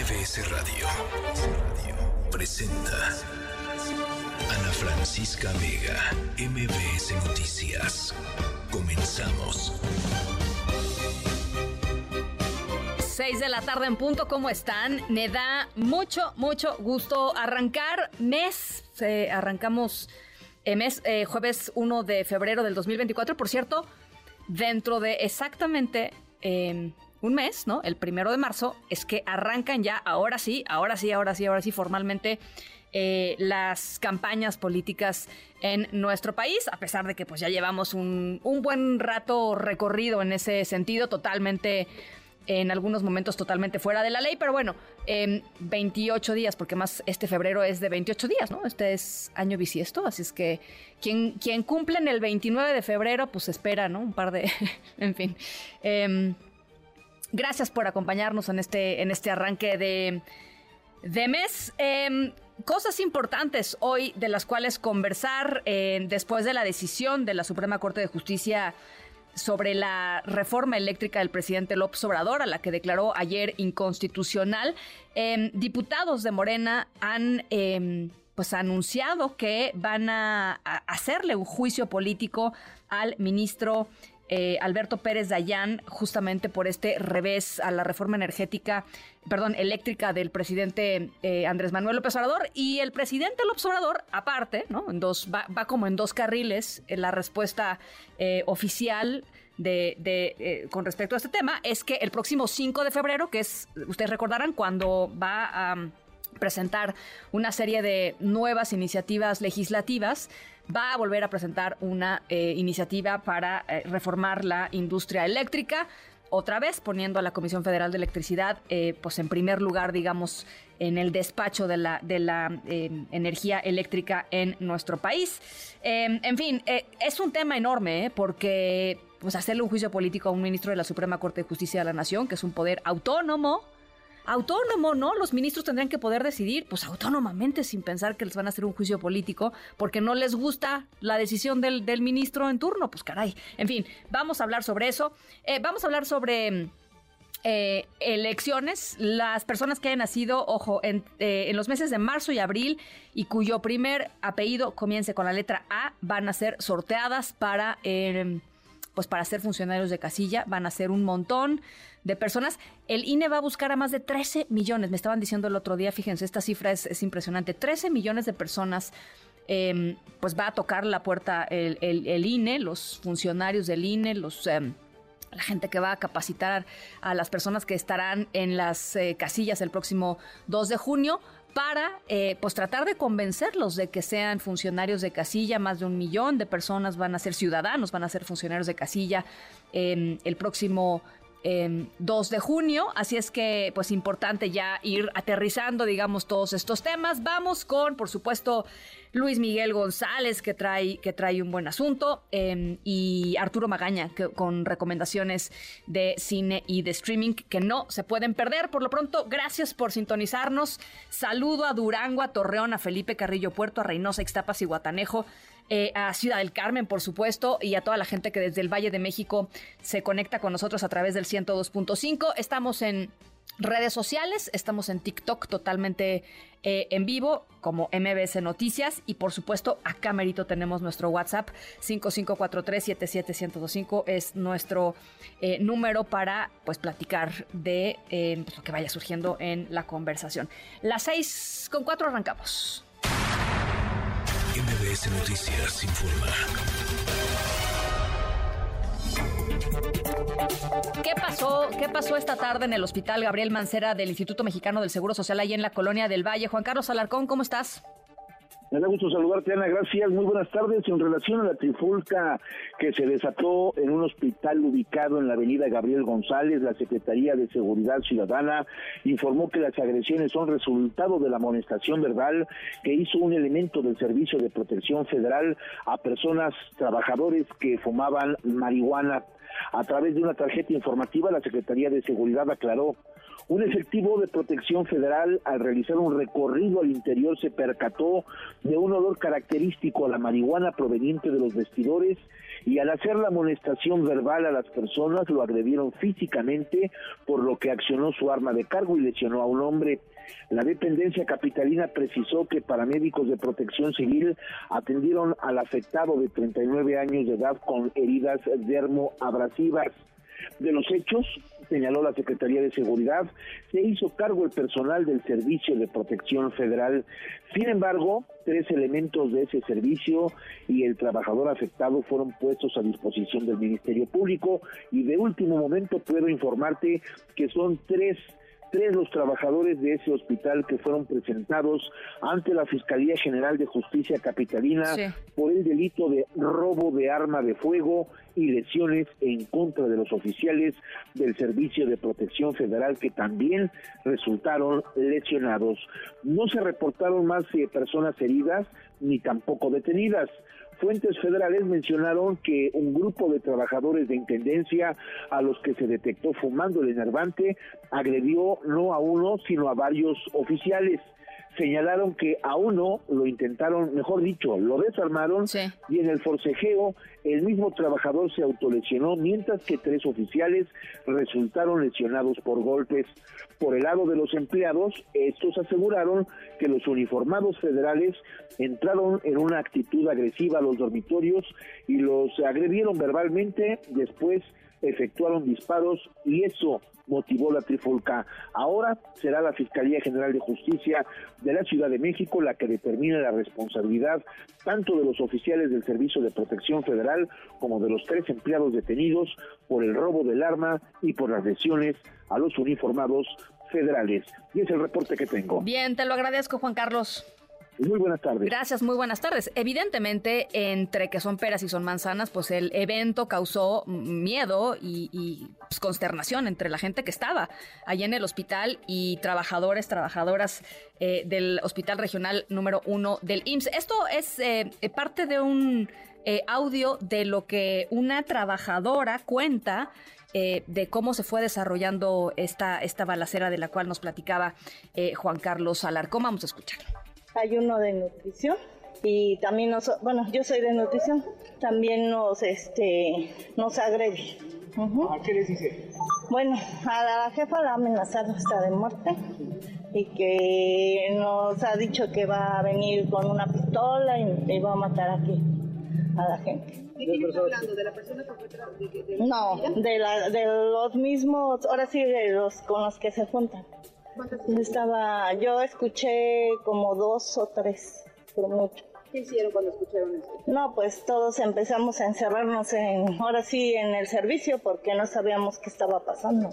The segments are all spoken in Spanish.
MBS Radio presenta Ana Francisca Vega, MBS Noticias. Comenzamos. 6 de la tarde en punto, ¿cómo están? Me da mucho, mucho gusto arrancar mes. Eh, arrancamos eh, mes eh, jueves 1 de febrero del 2024. Por cierto, dentro de exactamente em, un mes, ¿no? El primero de marzo, es que arrancan ya, ahora sí, ahora sí, ahora sí, ahora sí, formalmente eh, las campañas políticas en nuestro país, a pesar de que pues ya llevamos un, un buen rato recorrido en ese sentido, totalmente en algunos momentos totalmente fuera de la ley, pero bueno, 28 días, porque más este febrero es de 28 días, ¿no? Este es año bisiesto, así es que quien, quien cumple en el 29 de febrero, pues espera, ¿no? Un par de, en fin. Em, gracias por acompañarnos en este, en este arranque de, mes. Em, cosas importantes hoy de las cuales conversar eh, después de la decisión de la Suprema Corte de Justicia sobre la reforma eléctrica del presidente López Obrador, a la que declaró ayer inconstitucional. Em, diputados de Morena han em, pues anunciado que van a, hacerle un juicio político al ministro eh, Alberto Pérez Dayán justamente por este revés a la reforma energética, perdón, eléctrica del presidente eh, Andrés Manuel López Obrador. Y el presidente López Obrador, aparte, ¿no? En dos, va, como en dos carriles en la respuesta eh, oficial. De, con respecto a este tema es que el próximo 5 de febrero, que es, ustedes recordarán, cuando va a presentar una serie de nuevas iniciativas legislativas, va a volver a presentar una eh, iniciativa para eh, reformar la industria eléctrica. Otra vez poniendo a la Comisión Federal de Electricidad, eh, pues en primer lugar, digamos, en el despacho de la, de la energía eléctrica en nuestro país. Em, en fin, es un tema enorme, porque pues hacerle un juicio político a un ministro de la Suprema Corte de Justicia de la Nación, que es un poder autónomo, autónomo, ¿no? Los ministros tendrían que poder decidir, pues autónomamente, sin pensar que les van a hacer un juicio político, porque no les gusta la decisión del, ministro en turno. Pues caray. En fin, vamos a hablar sobre eso. Eh, vamos a hablar sobre... Eh, elecciones, las personas que hayan nacido, ojo, en, eh, en, los meses de marzo y abril y cuyo primer apellido comience con la letra A, van a ser sorteadas para, pues para ser funcionarios de casilla, van a ser un montón de personas. El INE va a buscar a más de 13 millones, me estaban diciendo el otro día, fíjense, esta cifra es, impresionante, 13 millones de personas. Em, pues va a tocar la puerta el, INE, los funcionarios del INE, los em, la gente que va a capacitar a las personas que estarán en las eh, casillas el próximo 2 de junio para eh, pues tratar de convencerlos de que sean funcionarios de casilla. Más de un millón de personas van a ser ciudadanos, van a ser funcionarios de casilla em, el próximo 2 de junio, así es que pues importante ya ir aterrizando, digamos, todos estos temas. Vamos con, por supuesto, Luis Miguel González, que trae, que trae un buen asunto, em, y Arturo Magaña, que, con recomendaciones de cine y de streaming que no se pueden perder. Por lo pronto, gracias por sintonizarnos. Saludo a Durango, a Torreón, a Felipe Carrillo Puerto, a Reynosa, Ixtapas y Guatanejo. Eh, a Ciudad del Carmen, por supuesto, y a toda la gente que desde el Valle de México se conecta con nosotros a través del 102.5. Estamos en redes sociales, estamos en TikTok totalmente eh, en vivo como MBS Noticias y por supuesto acá merito tenemos nuestro WhatsApp 5543-77125 es nuestro eh, número para pues platicar de pues, lo que vaya surgiendo en la conversación. Las seis con cuatro arrancamos. MBS Noticias informa. ¿Qué pasó? ¿Qué pasó esta tarde en el Hospital Gabriel Mancera del Instituto Mexicano del Seguro Social ahí en la colonia del Valle? Juan Carlos Alarcón, ¿cómo estás? Me da gusto saludarte, Ana. Gracias. Muy buenas tardes. En relación a la trifulca que se desató en un hospital ubicado en la avenida Gabriel González, la Secretaría de Seguridad Ciudadana informó que las agresiones son resultado de la amonestación verbal que hizo un elemento del Servicio de Protección Federal a personas, trabajadores que fumaban marihuana. A través de una tarjeta informativa, la Secretaría de Seguridad aclaró un efectivo de protección federal al realizar un recorrido al interior se percató de un olor característico a la marihuana proveniente de los vestidores y al hacer la amonestación verbal a las personas lo agredieron físicamente por lo que accionó su arma de cargo y lesionó a un hombre. La dependencia capitalina precisó que paramédicos de protección civil atendieron al afectado de 39 años de edad con heridas dermoabrasivas. De los hechos, señaló la Secretaría de Seguridad, se hizo cargo el personal del Servicio de Protección Federal. Sin embargo, tres elementos de ese servicio y el trabajador afectado fueron puestos a disposición del Ministerio Público y de último momento puedo informarte que son tres tres los trabajadores de ese hospital que fueron presentados ante la Fiscalía General de Justicia Capitalina por el delito de robo de arma de fuego y lesiones en contra de los oficiales del Servicio de Protección Federal que también resultaron lesionados. No se reportaron más eh, personas heridas ni tampoco detenidas. Fuentes federales mencionaron que un grupo de trabajadores de intendencia a los que se detectó fumando el enervante agredió no a uno, sino a varios oficiales señalaron que a uno lo intentaron, mejor dicho, lo desarmaron y en el forcejeo el mismo trabajador se autolesionó, mientras que tres oficiales resultaron lesionados por golpes. Por el lado de los empleados, estos aseguraron que los uniformados federales entraron en una actitud agresiva a los dormitorios y los agredieron verbalmente, después efectuaron disparos y eso motivó la trifulca. Ahora será la Fiscalía General de Justicia de la Ciudad de México la que determine la responsabilidad tanto de los oficiales del Servicio de Protección Federal como de los tres empleados detenidos por el robo del arma y por las lesiones a los uniformados federales. Y es el reporte que tengo. Bien, te lo agradezco, Juan Carlos. Muy buenas tardes. Gracias, muy buenas tardes. Evidentemente, entre que son peras y son manzanas, pues el evento causó miedo y, pues, consternación entre la gente que estaba allí en el hospital y trabajadores, trabajadoras eh, del Hospital Regional número uno del IMSS. Esto es eh, parte de un eh, audio de lo que una trabajadora cuenta de cómo se fue desarrollando esta, esta balacera de la cual nos platicaba Juan Carlos Alarcón. Vamos a escucharlo hay uno de nutrición y también nos, bueno, yo soy de nutrición, también nos, este, nos agrede. ¿A qué les dice? Bueno, a la jefa la ha amenazado hasta de muerte y que nos ha dicho que va a venir con una pistola y, va a matar aquí a la gente. ¿De quién está hablando? ¿De la persona que fue de, de, No, de, la, de los mismos, ahora sí, de los con los que se juntan. Estaba, yo escuché como dos o tres, pero mucho. ¿Qué hicieron cuando escucharon eso? No, pues todos empezamos a encerrarnos en, ahora sí, en el servicio porque no sabíamos qué estaba pasando.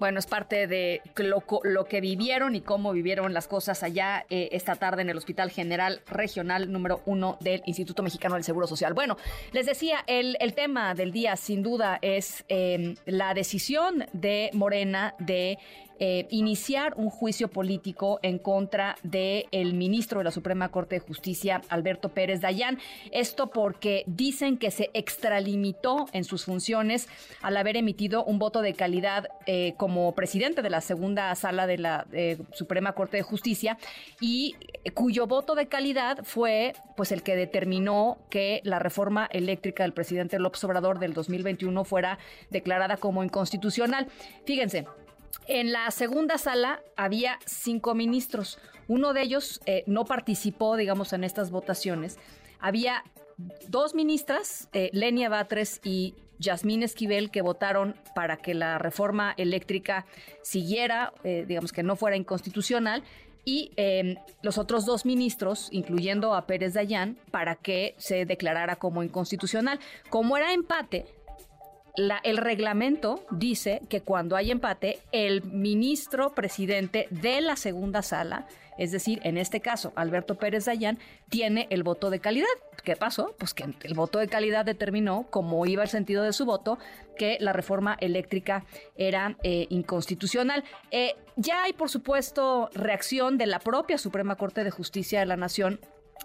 Bueno, es parte de lo, lo, que vivieron y cómo vivieron las cosas allá eh, esta tarde en el Hospital General Regional número uno del Instituto Mexicano del Seguro Social. Bueno, les decía, el, el tema del día sin duda es eh, la decisión de Morena de eh, iniciar un juicio político en contra del el ministro de la Suprema Corte de Justicia, Alberto Pérez Dayán. Esto porque dicen que se extralimitó en sus funciones al haber emitido un voto de calidad eh, como presidente de la segunda sala de la eh, Suprema Corte de Justicia y cuyo voto de calidad fue pues el que determinó que la reforma eléctrica del presidente López Obrador del 2021 fuera declarada como inconstitucional. Fíjense, en la segunda sala había cinco ministros. Uno de ellos eh, no participó, digamos, en estas votaciones. Había dos ministras, eh, Lenia Batres y Yasmín Esquivel, que votaron para que la reforma eléctrica siguiera, eh, digamos que no fuera inconstitucional, y em, los otros dos ministros, incluyendo a Pérez Dayán, para que se declarara como inconstitucional. Como era empate, el reglamento dice que cuando hay empate, el ministro presidente de la segunda sala, es decir, en este caso, Alberto Pérez Dayán, tiene el voto de calidad. ¿Qué pasó? Pues que el voto de calidad determinó, como iba el sentido de su voto, que la reforma eléctrica era eh, inconstitucional. Eh, ya hay, por supuesto, reacción de la propia Suprema Corte de Justicia de la Nación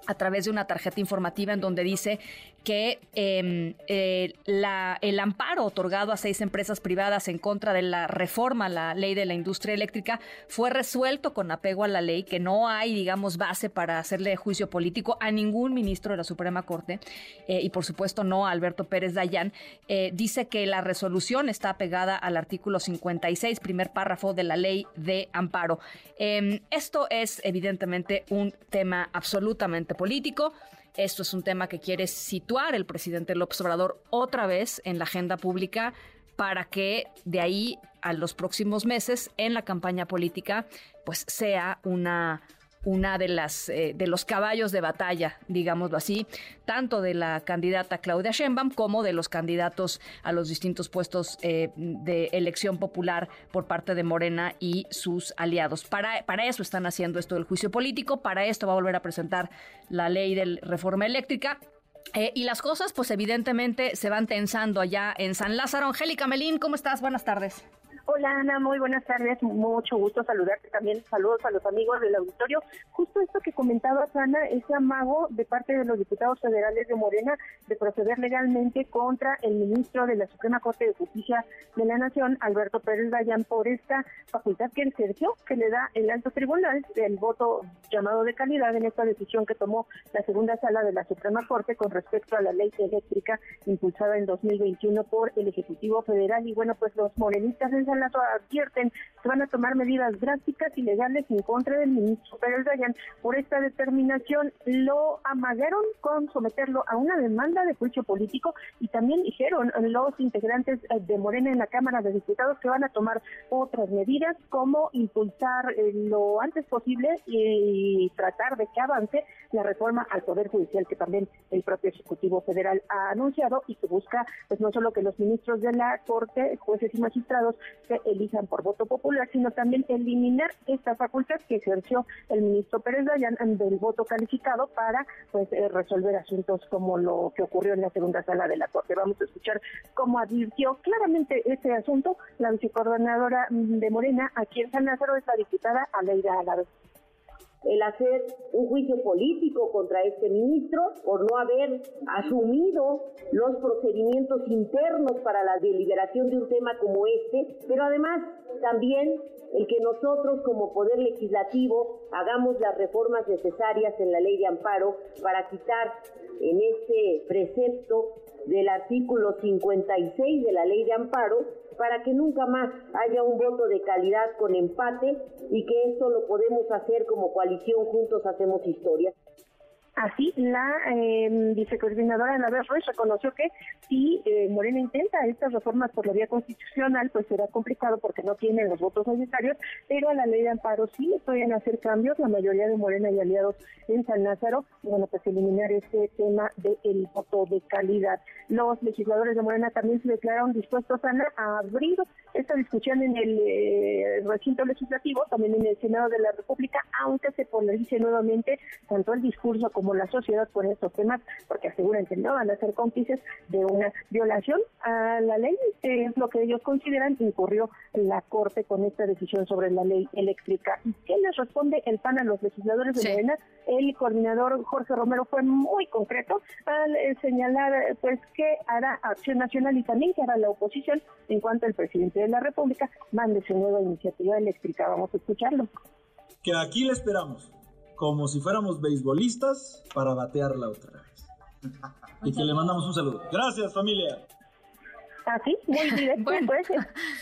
a través de una tarjeta informativa en donde dice que em, eh, la, el amparo otorgado a seis empresas privadas en contra de la reforma a la ley de la industria eléctrica fue resuelto con apego a la ley, que no hay, digamos, base para hacerle juicio político a ningún ministro de la Suprema Corte eh, y, por supuesto, no a Alberto Pérez Dayán. Eh, dice que la resolución está apegada al artículo 56, primer párrafo de la ley de amparo. Em, esto es, evidentemente, un tema absolutamente político. Esto es un tema que quiere situar el presidente López Obrador otra vez en la agenda pública para que de ahí a los próximos meses en la campaña política pues sea una una de las eh, de los caballos de batalla, digámoslo así, tanto de la candidata Claudia Sheinbaum como de los candidatos a los distintos puestos eh, de elección popular por parte de Morena y sus aliados. Para, para eso están haciendo esto del juicio político, para esto va a volver a presentar la ley de reforma eléctrica. Eh, y las cosas, pues evidentemente se van tensando allá en San Lázaro. Angélica Melín, ¿cómo estás? Buenas tardes. Hola Ana, muy buenas tardes, mucho gusto saludarte también, saludos a los amigos del auditorio. Justo esto que comentaba Ana, ese amago de parte de los diputados federales de Morena de proceder legalmente contra el ministro de la Suprema Corte de Justicia de la Nación, Alberto Pérez Dayan, por esta facultad que Sergio, que le da el alto tribunal del voto llamado de calidad en esta decisión que tomó la segunda sala de la Suprema Corte con respecto a la ley eléctrica impulsada en 2021 por el Ejecutivo Federal. Y bueno, pues los morenistas en San advierten que van a tomar medidas drásticas y legales en contra del ministro Pérez Dayan por esta determinación. Lo amagaron con someterlo a una demanda de juicio político y también dijeron los integrantes eh, de Morena en la Cámara de Diputados que van a tomar otras medidas como impulsar eh, lo antes posible y tratar de que avance la reforma al Poder Judicial que también el propio Ejecutivo Federal ha anunciado y que busca pues no solo que los ministros de la Corte, jueces y magistrados se elijan por voto popular, sino también eliminar esta facultad que ejerció el ministro Pérez Dayan del voto calificado para pues eh, resolver asuntos como lo que ocurrió en la segunda sala de la Corte. Vamos a escuchar cómo advirtió claramente este asunto la vicecoordinadora de Morena aquí en San Lázaro, es la diputada Aleida Álvarez el hacer un juicio político contra este ministro por no haber asumido los procedimientos internos para la deliberación de un tema como este, pero además también el que nosotros como Poder Legislativo hagamos las reformas necesarias en la ley de amparo para quitar en este precepto del artículo 56 de la ley de amparo para que nunca más haya un voto de calidad con empate y que esto lo podemos hacer como coalición juntos hacemos historia. Así, la eh, vicecoordinadora Ana Ruiz reconoció que si eh, Morena intenta estas reformas por la vía constitucional, pues será complicado porque no tienen los votos necesarios, pero a la ley de amparo sí pueden hacer cambios, la mayoría de Morena y aliados en San Lázaro, bueno, pues eliminar este tema del voto de calidad. Los legisladores de Morena también se declararon dispuestos a abrir esta discusión en el eh, recinto legislativo, también en el Senado de la República, aunque se polarice nuevamente tanto el discurso como la sociedad por estos temas, porque aseguran que no van a ser cómplices de una violación a la ley, que es lo que ellos consideran incurrió la Corte con esta decisión sobre la ley eléctrica. ¿Y qué les responde el PAN a los legisladores de Morena? El coordinador Jorge Romero fue muy concreto al eh, señalar pues que hará Acción Nacional y también que hará la oposición en cuanto el presidente de la República mande su nueva iniciativa eléctrica. Vamos a escucharlo. Que aquí le esperamos como si fuéramos beisbolistas para batearla otra vez. y que le mandamos un saludo. Gracias, familia. Así, muy bien. bueno. Pues,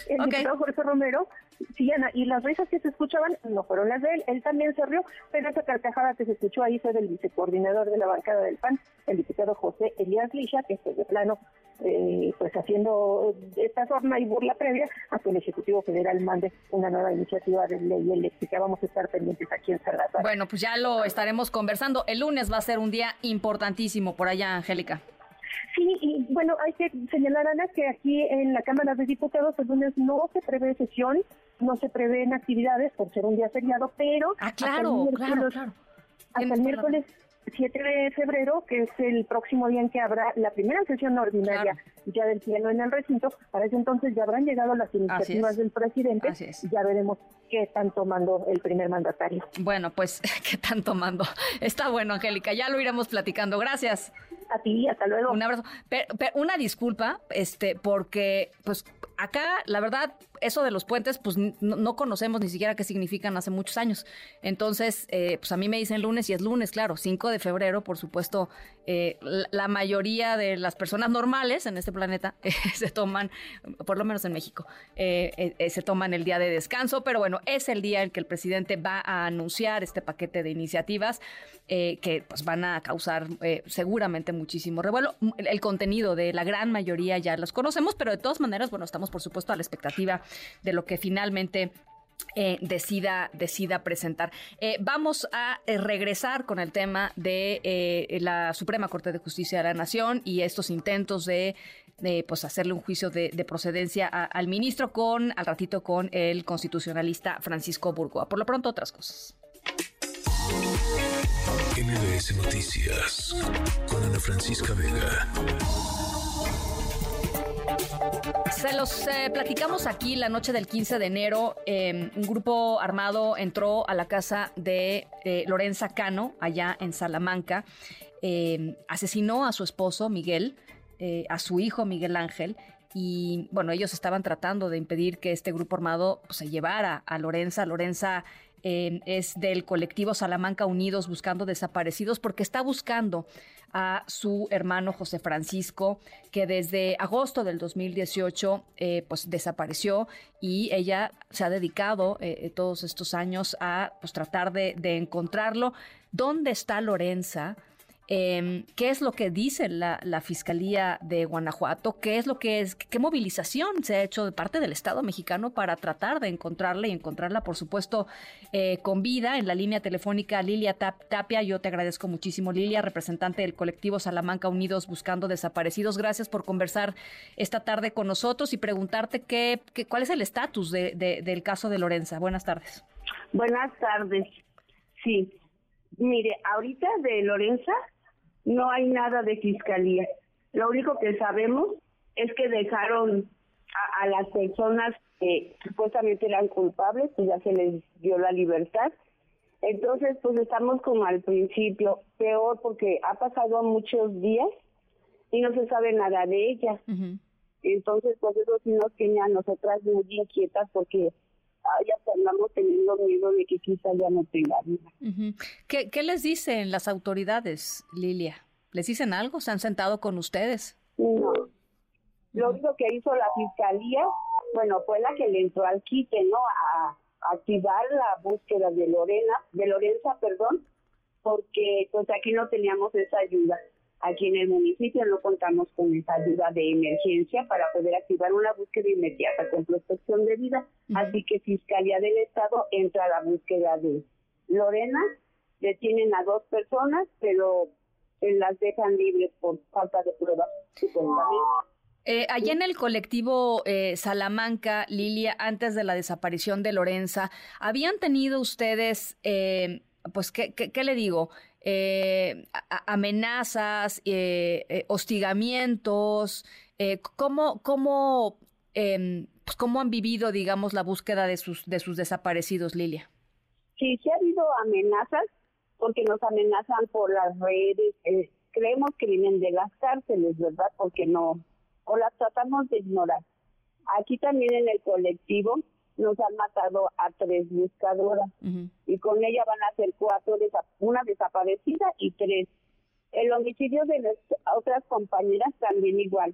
el diputado Jorge Romero Sí, Ana, y las risas que se escuchaban no fueron las de él, él también se rió, pero esa carcajada que se escuchó ahí fue del vicecoordinador de la bancada del PAN, el diputado José Elías Lisha, que fue de plano, eh, pues haciendo esta forma y burla previa a que el Ejecutivo Federal mande una nueva iniciativa de ley eléctrica. Vamos a estar pendientes aquí en Salazar. Bueno, pues ya lo estaremos conversando. El lunes va a ser un día importantísimo por allá, Angélica. Sí, y bueno, hay que señalar, Ana, que aquí en la Cámara de Diputados el lunes no se prevé sesión, no se prevén actividades por ser un día feriado, pero... Ah, claro, claro, claro. Hasta el miércoles 7 de febrero, que es el próximo día en que habrá la primera sesión ordinaria ya del Pleno en el recinto, para ese entonces ya habrán llegado las iniciativas del presidente y ya veremos qué están tomando el primer mandatario. Bueno, pues qué están tomando. Está bueno, Angélica, ya lo iremos platicando. Gracias. A ti, hasta luego. Un abrazo. una disculpa, este, porque pues acá, la verdad, eso de los puentes, pues no, conocemos ni siquiera qué significan hace muchos años. Entonces, eh, pues a mí me dicen lunes y es lunes, claro, 5 de febrero, por supuesto, eh, la, mayoría de las personas normales en este planeta eh, se toman, por lo menos en México, se toman el día de descanso, pero bueno, es el día en que el presidente va a anunciar este paquete de iniciativas que pues van a causar seguramente muchísimo revuelo. El contenido de la gran mayoría ya los conocemos, pero de todas maneras, bueno, estamos por supuesto a la expectativa de lo que finalmente eh, decida, decida presentar. Eh, vamos a eh, regresar con el tema de la Suprema Corte de Justicia de la Nación y estos intentos de, pues hacerle un juicio de, procedencia al ministro con al ratito con el constitucionalista Francisco Burgoa. Por lo pronto otras cosas. MBS Noticias con Ana Francisca Vega. Se los eh, platicamos aquí la noche del 15 de enero. Em, un grupo armado entró a la casa de eh, Lorenza Cano, allá en Salamanca. Em, asesinó a su esposo, Miguel, eh, a su hijo, Miguel Ángel. Y bueno, ellos estaban tratando de impedir que este grupo armado pues, se llevara a Lorenza. Lorenza es del colectivo Salamanca Unidos Buscando Desaparecidos porque está buscando a su hermano José Francisco, que desde agosto del 2018 eh, pues desapareció y ella se ha dedicado eh, eh, todos estos años a pues, tratar de, de encontrarlo. ¿Dónde está Lorenza? Em, qué es lo que dice la, Fiscalía de Guanajuato, qué es lo que es, qué movilización se ha hecho de parte del Estado mexicano para tratar de encontrarla y encontrarla, por supuesto, eh, con vida en la línea telefónica Lilia Tapia. Yo te agradezco muchísimo, Lilia, representante del colectivo Salamanca Unidos Buscando Desaparecidos. Gracias por conversar esta tarde con nosotros y preguntarte qué, cuál es el estatus del caso de Lorenza. Buenas tardes. Buenas tardes. Sí, mire, ahorita de Lorenza no hay nada de fiscalía. Lo único que sabemos es que dejaron a, las personas que supuestamente eran culpables, pues ya se les dio la libertad. Entonces, pues estamos como al principio, peor porque ha pasado muchos días y no se sabe nada de ella. Entonces, pues eso sí nos tiene a nosotras muy inquietas porque ya andamos teniendo miedo de que quizá ya no tenga vida. ¿Qué, ¿Qué les dicen las autoridades, Lilia? ¿Les dicen algo? ¿Se han sentado con ustedes? No. Lo único que hizo la fiscalía, bueno, fue la que le entró al quite, ¿no? A, activar la búsqueda de Lorena, de Lorenza, perdón, porque pues aquí no teníamos esa ayuda. Aquí en el municipio no contamos con esa ayuda de emergencia para poder activar una búsqueda inmediata con protección de vida. Así que Fiscalía del Estado entra a la búsqueda de Lorena, detienen a dos personas, pero las dejan libres por falta de pruebas. Eh, allá en el colectivo eh, Salamanca, Lilia, antes de la desaparición de Lorenza, ¿habían tenido ustedes, eh, pues, ¿qué, qué, le digo? Eh, amenazas, eh, hostigamientos, ¿cómo, cómo, em, pues, ¿cómo han vivido, digamos, la búsqueda de sus, de sus desaparecidos, Lilia? Sí, sí ha habido amenazas, porque nos amenazan por las redes, creemos que vienen de las cárceles, ¿verdad? Porque no, o las tratamos de ignorar. Aquí también en el colectivo nos han matado a tres buscadoras y con ella van a ser cuatro, una desaparecida y tres. El homicidio de las otras compañeras también igual.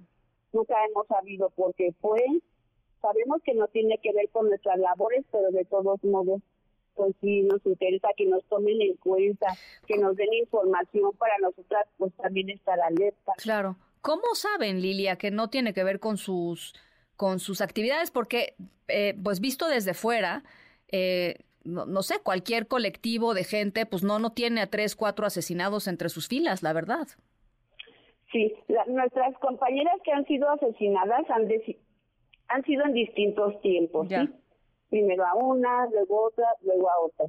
Nunca hemos sabido por qué fue. Sabemos que no tiene que ver con nuestras labores, pero de todos modos, pues sí nos interesa que nos tomen en cuenta, que nos den información para nosotras, pues también estar alerta. Claro. ¿Cómo saben, Lilia, que no tiene que ver con sus con sus actividades, porque, eh, pues visto desde fuera, eh, no, sé, cualquier colectivo de gente, pues no, no tiene a tres, cuatro asesinados entre sus filas, la verdad. Sí, nuestras compañeras que han sido asesinadas han, han sido en distintos tiempos, ¿sí? Primero a una, luego a otra, luego a otra.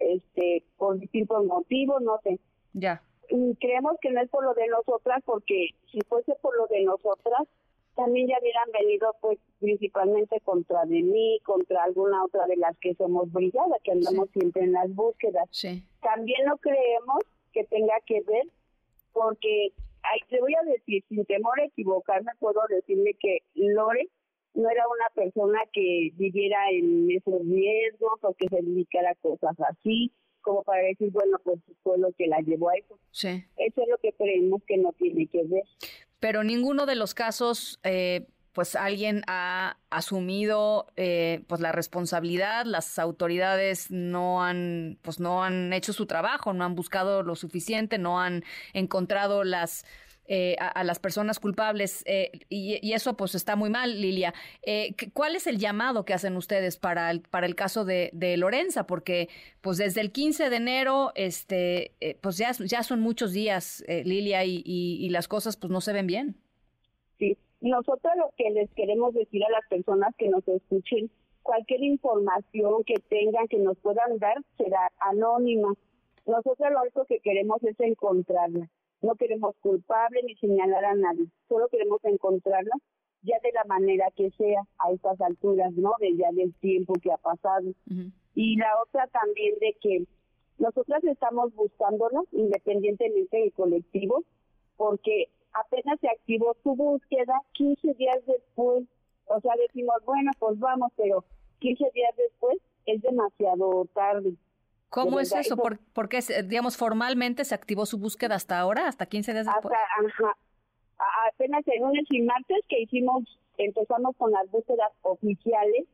Este, por distintos motivos, no sé. Ya. Y creemos que no es por lo de nosotras, porque si fuese por lo de nosotras, también ya hubieran venido pues principalmente contra de mí, contra alguna otra de las que somos brigadas, que andamos siempre en las búsquedas. También no creemos que tenga que ver porque ay, te voy a decir, sin temor a equivocarme, puedo decirle que Lore no era una persona que viviera en esos riesgos o que se dedicara a cosas así, como para decir, bueno, pues fue lo que la llevó a eso. Sí. Eso es lo que creemos que no tiene que ver. Pero ninguno de los casos, eh, pues alguien ha asumido eh, pues la responsabilidad, las autoridades no han, pues no han hecho su trabajo, no han buscado lo suficiente, no han encontrado las eh, a, las personas culpables eh, y, eso pues está muy mal, Lilia. Eh, ¿Cuál es el llamado que hacen ustedes para el, para el caso de, Lorenza? Porque pues desde el 15 de enero, este, pues ya, ya son muchos días, Lilia, y, y, las cosas pues no se ven bien. Sí, nosotros lo que les queremos decir a las personas que nos escuchen, cualquier información que tengan, que nos puedan dar, será anónima. Nosotros lo único que queremos es encontrarla. No queremos culpable ni señalar a nadie, solo queremos encontrarla ya de la manera que sea a estas alturas, ¿no? De ya del tiempo que ha pasado. Y la otra también de que nosotras estamos buscándola independientemente del colectivo, porque apenas se activó su búsqueda 15 días después. O sea, decimos, bueno, pues vamos, pero 15 días después es demasiado tarde. ¿Cómo es eso? ¿Por, qué, digamos, formalmente se activó su búsqueda hasta ahora, hasta 15 días después? Hasta, apenas el lunes y martes que hicimos, empezamos con las búsquedas oficiales,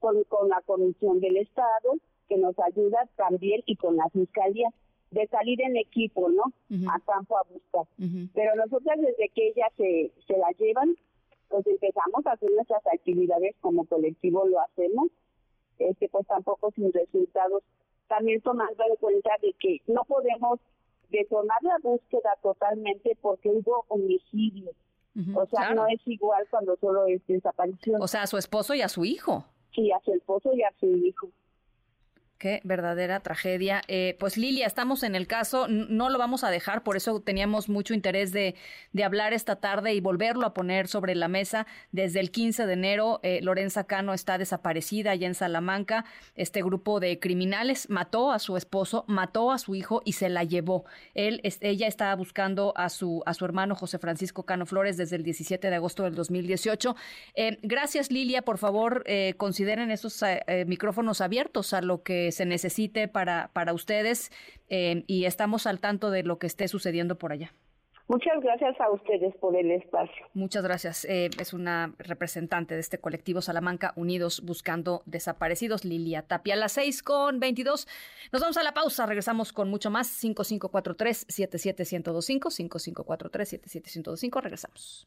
con, con la Comisión del Estado, que nos ayuda también, y con la Fiscalía, de salir en equipo, ¿no? A campo a buscar. Pero nosotros desde que ellas se, se la llevan, pues empezamos a hacer nuestras actividades como colectivo, lo hacemos, este pues tampoco sin resultados también tomando en cuenta de que no podemos detonar la búsqueda totalmente porque hubo homicidio. o sea, no es igual cuando solo es desaparición. O sea, a su esposo y a su hijo. Sí, a su esposo y a su hijo. Qué verdadera tragedia. Eh, pues Lilia, estamos en el caso, no lo vamos a dejar, por eso teníamos mucho interés de, de hablar esta tarde y volverlo a poner sobre la mesa. Desde el 15 de enero, eh, Lorenza Cano está desaparecida allá en Salamanca. Este grupo de criminales mató a su esposo, mató a su hijo y se la llevó. Él, ella estaba buscando a su, a su hermano José Francisco Cano Flores desde el 17 de agosto del 2018. Eh, gracias, Lilia. Por favor, consideren esos micrófonos abiertos a lo que se necesite para, para ustedes eh, y estamos al tanto de lo que esté sucediendo por allá. Muchas gracias a ustedes por el espacio. Muchas gracias. Eh, es una representante de este colectivo Salamanca Unidos Buscando Desaparecidos, Lilia Tapia. A las 6 con 22. Nos vamos a la pausa. Regresamos con mucho más. 5543-77125. 5543-77125. Regresamos.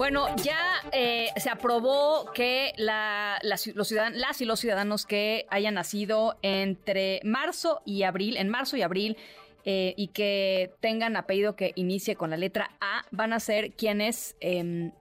Bueno, ya eh, se aprobó que la, los ciudadanos, las y los ciudadanos que hayan nacido entre marzo y abril, en marzo y abril, eh, y que tengan apellido que inicie con la letra A, van a ser quienes em,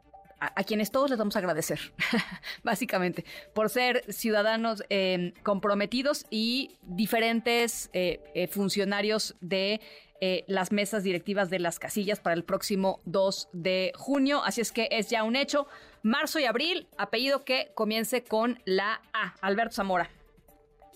a, quienes todos les vamos a agradecer, básicamente, por ser ciudadanos em, comprometidos y diferentes eh, funcionarios de eh, las mesas directivas de las casillas para el próximo 2 de junio. Así es que es ya un hecho. Marzo y abril, apellido que comience con la A. Alberto Zamora.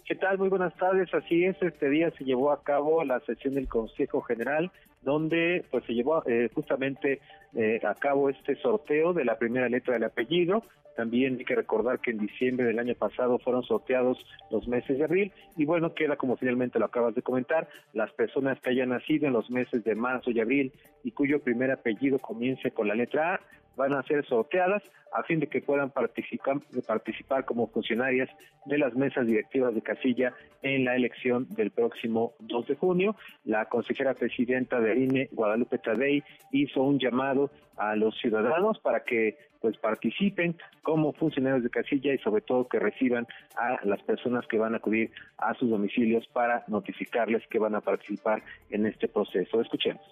¿Qué tal? Muy buenas tardes. Así es, este día se llevó a cabo la sesión del Consejo General, donde pues se llevó eh, justamente eh, a cabo este sorteo de la primera letra del apellido. También hay que recordar que en diciembre del año pasado fueron sorteados los meses de abril y bueno, queda como finalmente lo acabas de comentar, las personas que hayan nacido en los meses de marzo y abril y cuyo primer apellido comience con la letra A van a ser sorteadas a fin de que puedan participar, participar como funcionarias de las mesas directivas de casilla en la elección del próximo 2 de junio. La consejera presidenta de INE, Guadalupe Tadei, hizo un llamado a los ciudadanos para que pues participen como funcionarios de casilla y sobre todo que reciban a las personas que van a acudir a sus domicilios para notificarles que van a participar en este proceso. Escuchemos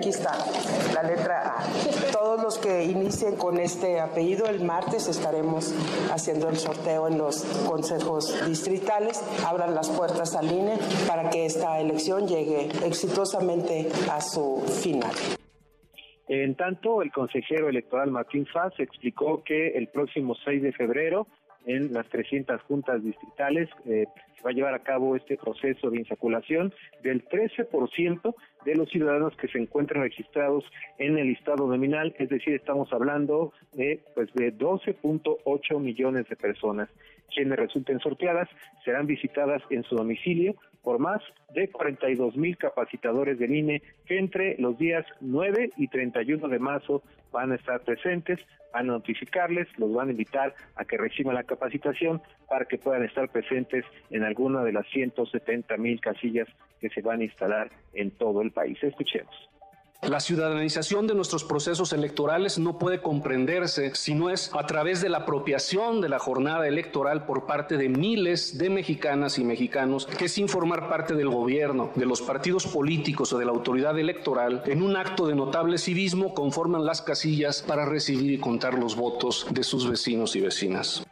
Aquí está la letra A. Todos los que inicien con este apellido, el martes estaremos haciendo el sorteo en los consejos distritales. Abran las puertas al INE para que esta elección llegue exitosamente a su final. En tanto, el consejero electoral Martín Faz explicó que el próximo 6 de febrero en las 300 juntas distritales eh, se va a llevar a cabo este proceso de insaculación del 13% de los ciudadanos que se encuentran registrados en el listado nominal, es decir, estamos hablando de pues de 12.8 millones de personas. Quienes resulten sorteadas serán visitadas en su domicilio por más de 42 mil capacitadores del INE que entre los días 9 y 31 de marzo van a estar presentes, van a notificarles, los van a invitar a que reciban la capacitación para que puedan estar presentes en alguna de las 170 mil casillas que se van a instalar en todo el país. Escuchemos. La ciudadanización de nuestros procesos electorales no puede comprenderse si no es a través de la apropiación de la jornada electoral por parte de miles de mexicanas y mexicanos que sin formar parte del gobierno, de los partidos políticos o de la autoridad electoral, en un acto de notable civismo conforman las casillas para recibir y contar los votos de sus vecinos y vecinas.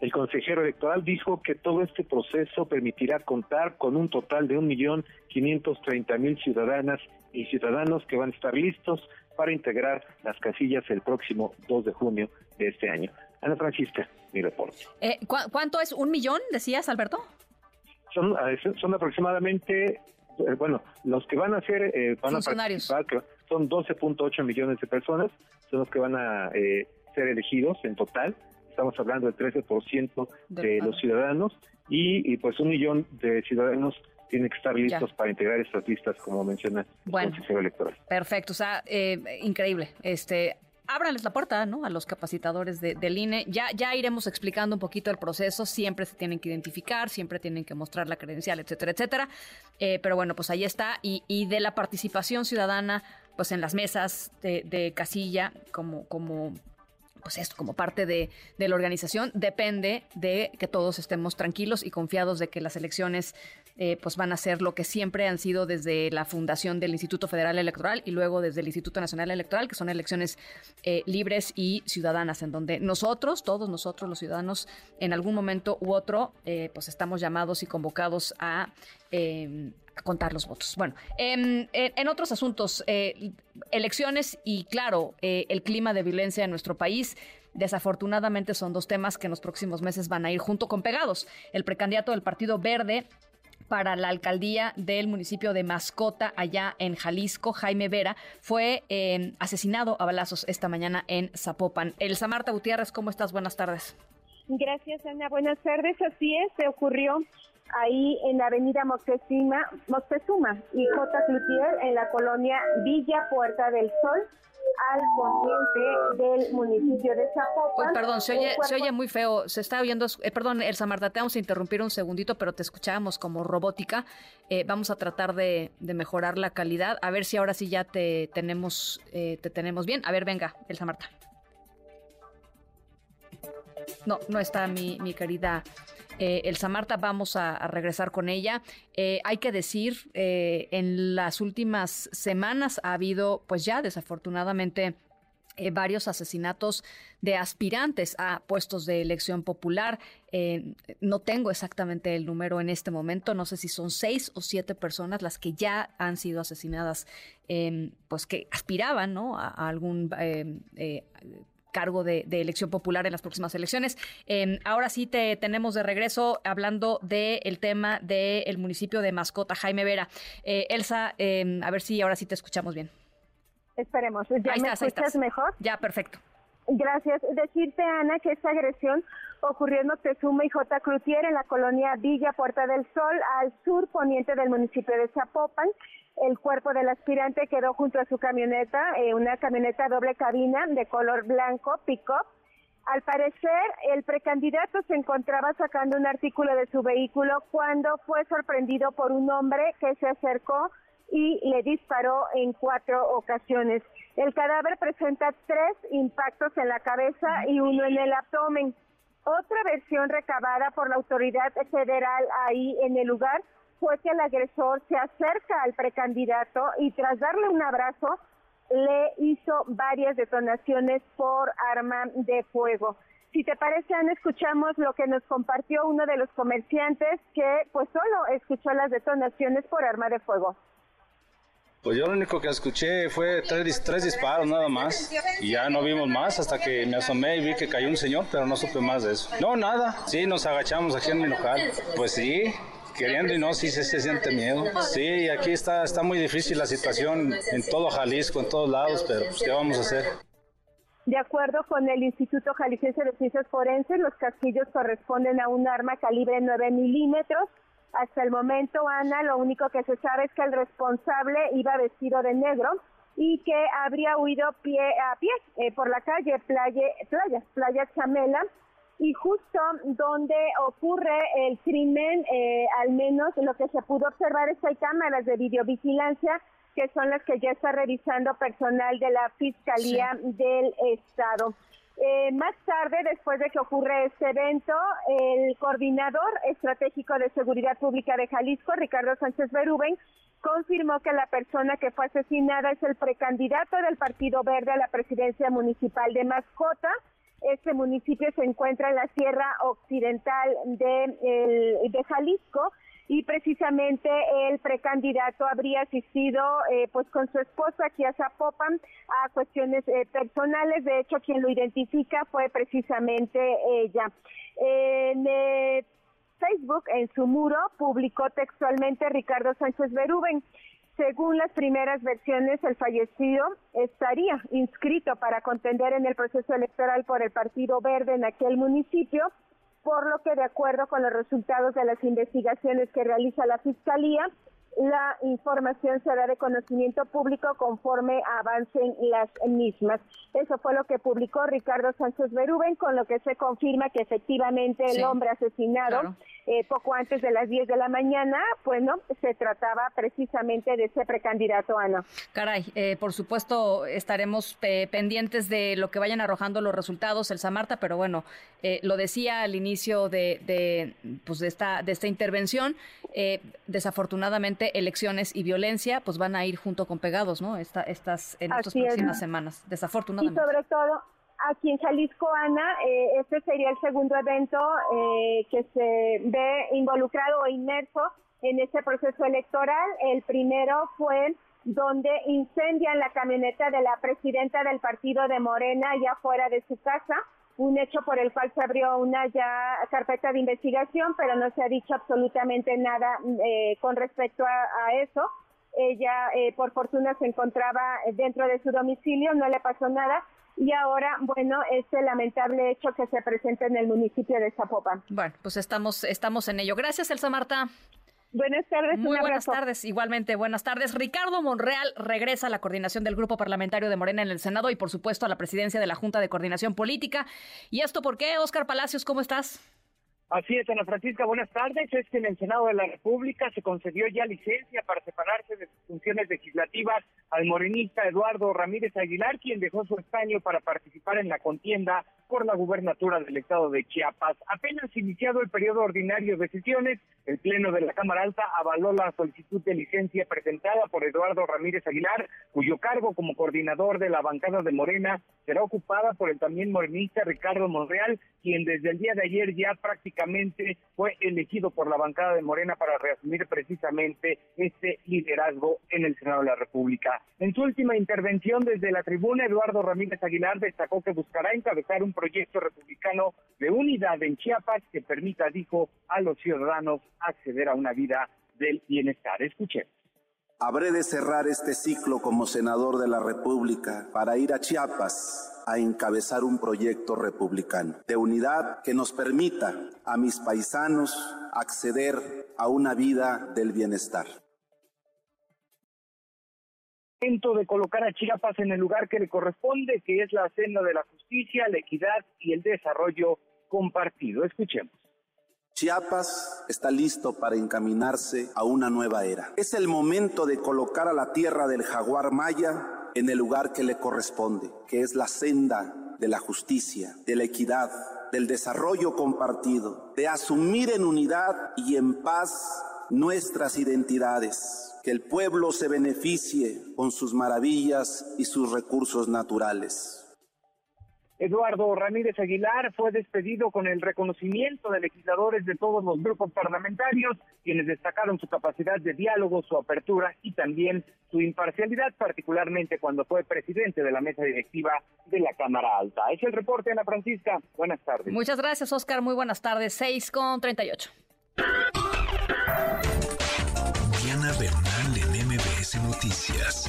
El consejero electoral dijo que todo este proceso permitirá contar con un total de 1.530.000 ciudadanas y ciudadanos que van a estar listos para integrar las casillas el próximo 2 de junio de este año. Ana Francisca, mi reporte. Eh, ¿Cuánto es? ¿Un millón, decías, Alberto? Son, eh, son aproximadamente, eh, bueno, los que van a ser, van a participar, son 12.8 millones de personas, son los que van a ser elegidos en total estamos hablando del 13% de los ciudadanos y, pues un millón de ciudadanos tienen que estar listos para integrar estas listas, como menciona el consejero electoral. Perfecto, o sea, eh, increíble. Este, ábranles la puerta, ¿no? A los capacitadores del INE. Ya, ya iremos explicando un poquito el proceso. Siempre se tienen que identificar, siempre tienen que mostrar la credencial, etcétera, etcétera. Eh, pero bueno, pues ahí está. Y, y, de la participación ciudadana, pues en las mesas de, de casilla, como, como pues esto como parte de, la organización, depende de que todos estemos tranquilos y confiados de que las elecciones eh, pues van a ser lo que siempre han sido desde la fundación del Instituto Federal Electoral y luego desde el Instituto Nacional Electoral, que son elecciones eh, libres y ciudadanas, en donde nosotros, todos nosotros los ciudadanos, en algún momento u otro, eh, pues estamos llamados y convocados a contar los votos. Bueno, em, en, otros asuntos, eh, elecciones y claro, eh, el clima de violencia en nuestro país. Desafortunadamente son dos temas que en los próximos meses van a ir junto con pegados. El precandidato del Partido Verde para la alcaldía del municipio de Mascota, allá en Jalisco, Jaime Vera, fue em, asesinado a balazos esta mañana en Zapopan. Elsa Marta Gutiérrez, ¿cómo estás? Buenas tardes. Gracias, Ana. Buenas tardes. Así es, se ocurrió ahí en la avenida Moctezuma, Moctezuma y J. Cloutier en la colonia Villa Puerta del Sol al poniente del municipio de Zapopan. perdón, se oye, muy feo, se está oyendo, eh, perdón, Elsa Marta, te vamos a interrumpir un segundito, pero te escuchábamos como robótica. Eh, vamos a tratar de, mejorar la calidad, a ver si ahora sí ya te tenemos, eh, te tenemos bien. A ver, venga, Elsa Marta. No, no está mi, mi querida eh, Elsa Marta, vamos a, regresar con ella. Eh, hay que decir, eh, en las últimas semanas ha habido, pues ya desafortunadamente, varios asesinatos de aspirantes a puestos de elección popular. no tengo exactamente el número en este momento, no sé si son seis o siete personas las que ya han sido asesinadas, pues que aspiraban ¿no? a, a algún cargo de, elección popular en las próximas elecciones. Em, ahora sí te tenemos de regreso hablando del tema del municipio de Mascota, Jaime Vera. Eh, Elsa, em, a ver si ahora sí te escuchamos bien. Esperemos. ¿Ya me escuchas mejor? Ya, perfecto. Gracias. Decirte, Ana, que esta agresión ocurrió en Moctezuma y J. Crutier en la colonia Villa Puerta del Sol, al sur poniente del municipio de Zapopan. El cuerpo del aspirante quedó junto a su camioneta, eh, una camioneta doble cabina de color blanco, pick-up. Al parecer, el precandidato se encontraba sacando un artículo de su vehículo cuando fue sorprendido por un hombre que se acercó y le disparó en cuatro ocasiones. El cadáver presenta tres impactos en la cabeza y uno en el abdomen. Otra versión recabada por la autoridad federal ahí en el lugar fue que el agresor se acerca al precandidato y tras darle un abrazo le hizo varias detonaciones por arma de fuego. Si te parece, Ana, escuchamos lo que nos compartió uno de los comerciantes que pues solo escuchó las detonaciones por arma de fuego. Pues yo lo único que escuché fue tres, tres, disparos nada más y ya no vimos más hasta que me asomé y vi que cayó un señor, pero no supe más de eso. No, nada, sí, nos agachamos aquí en mi local. Pues sí, queriendo y no, sí se, siente miedo. Sí, aquí está, está muy difícil la situación en todo Jalisco, en todos lados, pero pues, ¿qué vamos a hacer? De acuerdo con el Instituto Jalisciense de Ciencias Forenses, los casquillos corresponden a un arma calibre 9 milímetros. Hasta el momento, Ana, lo único que se sabe es que el responsable iba vestido de negro y que habría huido pie a pie eh, por la calle Playa, Playa, Playa Chamela, y justo donde ocurre el crimen, eh, al menos lo que se pudo observar es que hay cámaras de videovigilancia que son las que ya está revisando personal de la Fiscalía del Estado. Eh, más tarde, después de que ocurre este evento, el coordinador estratégico de seguridad pública de Jalisco, Ricardo Sánchez Berúben, confirmó que la persona que fue asesinada es el precandidato del Partido Verde a la presidencia municipal de Mascota, este municipio se encuentra en la sierra occidental de, de Jalisco y precisamente el precandidato habría asistido eh, pues con su esposa aquí a Zapopan a cuestiones eh, personales. De hecho, quien lo identifica fue precisamente ella. En eh, Facebook, en su muro, publicó textualmente Ricardo Sánchez Berúben. Según las primeras versiones, el fallecido estaría inscrito para contender en el proceso electoral por el Partido Verde en aquel municipio, por lo que de acuerdo con los resultados de las investigaciones que realiza la Fiscalía, la información será de conocimiento público conforme avancen las mismas. Eso fue lo que publicó Ricardo Sánchez Berúben, con lo que se confirma que efectivamente el hombre asesinado eh, poco antes de las 10 de la mañana, bueno, se trataba precisamente de ese precandidato Ana. Caray, eh, por supuesto estaremos eh, pendientes de lo que vayan arrojando los resultados, Elsa Marta, pero bueno, lo decía al inicio de, de, pues de, esta, de esta intervención, desafortunadamente elecciones y violencia pues van a ir junto con pegados, ¿no? Esta, estas en estas próximas semanas, desafortunadamente. Y sobre todo aquí en Jalisco, Ana, eh, este sería el segundo evento eh, que se ve involucrado o inmerso en este proceso electoral. El primero fue donde incendian la camioneta de la presidenta del partido de Morena ya fuera de su casa un hecho por el cual se abrió una ya carpeta de investigación, pero no se ha dicho absolutamente nada eh, con respecto a, eso. Ella, eh, por fortuna, se encontraba dentro de su domicilio, no le pasó nada. Y ahora, bueno, este lamentable hecho que se presenta en el municipio de Zapopan. Bueno, pues estamos, estamos en ello. Gracias, Elsa Marta. Buenas tardes. Muy buenas tardes, igualmente buenas tardes. Ricardo Monreal regresa a la coordinación del Grupo Parlamentario de Morena en el Senado y por supuesto a la presidencia de la Junta de Coordinación Política. ¿Y esto por qué, Oscar Palacios? ¿Cómo estás? Así es, Ana Francisca, buenas tardes. Es que en el Senado de la República se concedió ya licencia para separarse de sus funciones legislativas al morenista Eduardo Ramírez Aguilar, quien dejó su escaño para participar en la contienda por la gubernatura del estado de Chiapas. Apenas iniciado el periodo ordinario de sesiones, el Pleno de la Cámara Alta avaló la solicitud de licencia presentada por Eduardo Ramírez Aguilar, cuyo cargo como coordinador de la bancada de Morena será ocupada por el también morenista Ricardo Monreal, quien desde el día de ayer ya prácticamente fue elegido por la bancada de Morena para reasumir precisamente este liderazgo en el Senado de la República. En su última intervención desde la tribuna, Eduardo Ramírez Aguilar destacó que buscará encabezar un proyecto republicano de unidad en Chiapas que permita, dijo, a los ciudadanos acceder a una vida del bienestar. Escuchemos. Habré de cerrar este ciclo como senador de la República para ir a Chiapas a encabezar un proyecto republicano de unidad que nos permita a mis paisanos acceder a una vida del bienestar. de colocar a Chiapas en el lugar que le corresponde, que es la senda de la justicia, la equidad y el desarrollo compartido. Escuchemos. Chiapas está listo para encaminarse a una nueva era. Es el momento de colocar a la tierra del jaguar maya en el lugar que le corresponde, que es la senda de la justicia, de la equidad, del desarrollo compartido, de asumir en unidad y en paz nuestras identidades, que el pueblo se beneficie con sus maravillas y sus recursos naturales. Eduardo Ramírez Aguilar fue despedido con el reconocimiento de legisladores de todos los grupos parlamentarios, quienes destacaron su capacidad de diálogo, su apertura y también su imparcialidad, particularmente cuando fue presidente de la mesa directiva de la Cámara Alta. Es el reporte, Ana Francisca. Buenas tardes. Muchas gracias, Oscar. Muy buenas tardes. 6 con 38. Diana Bernal en MBS Noticias.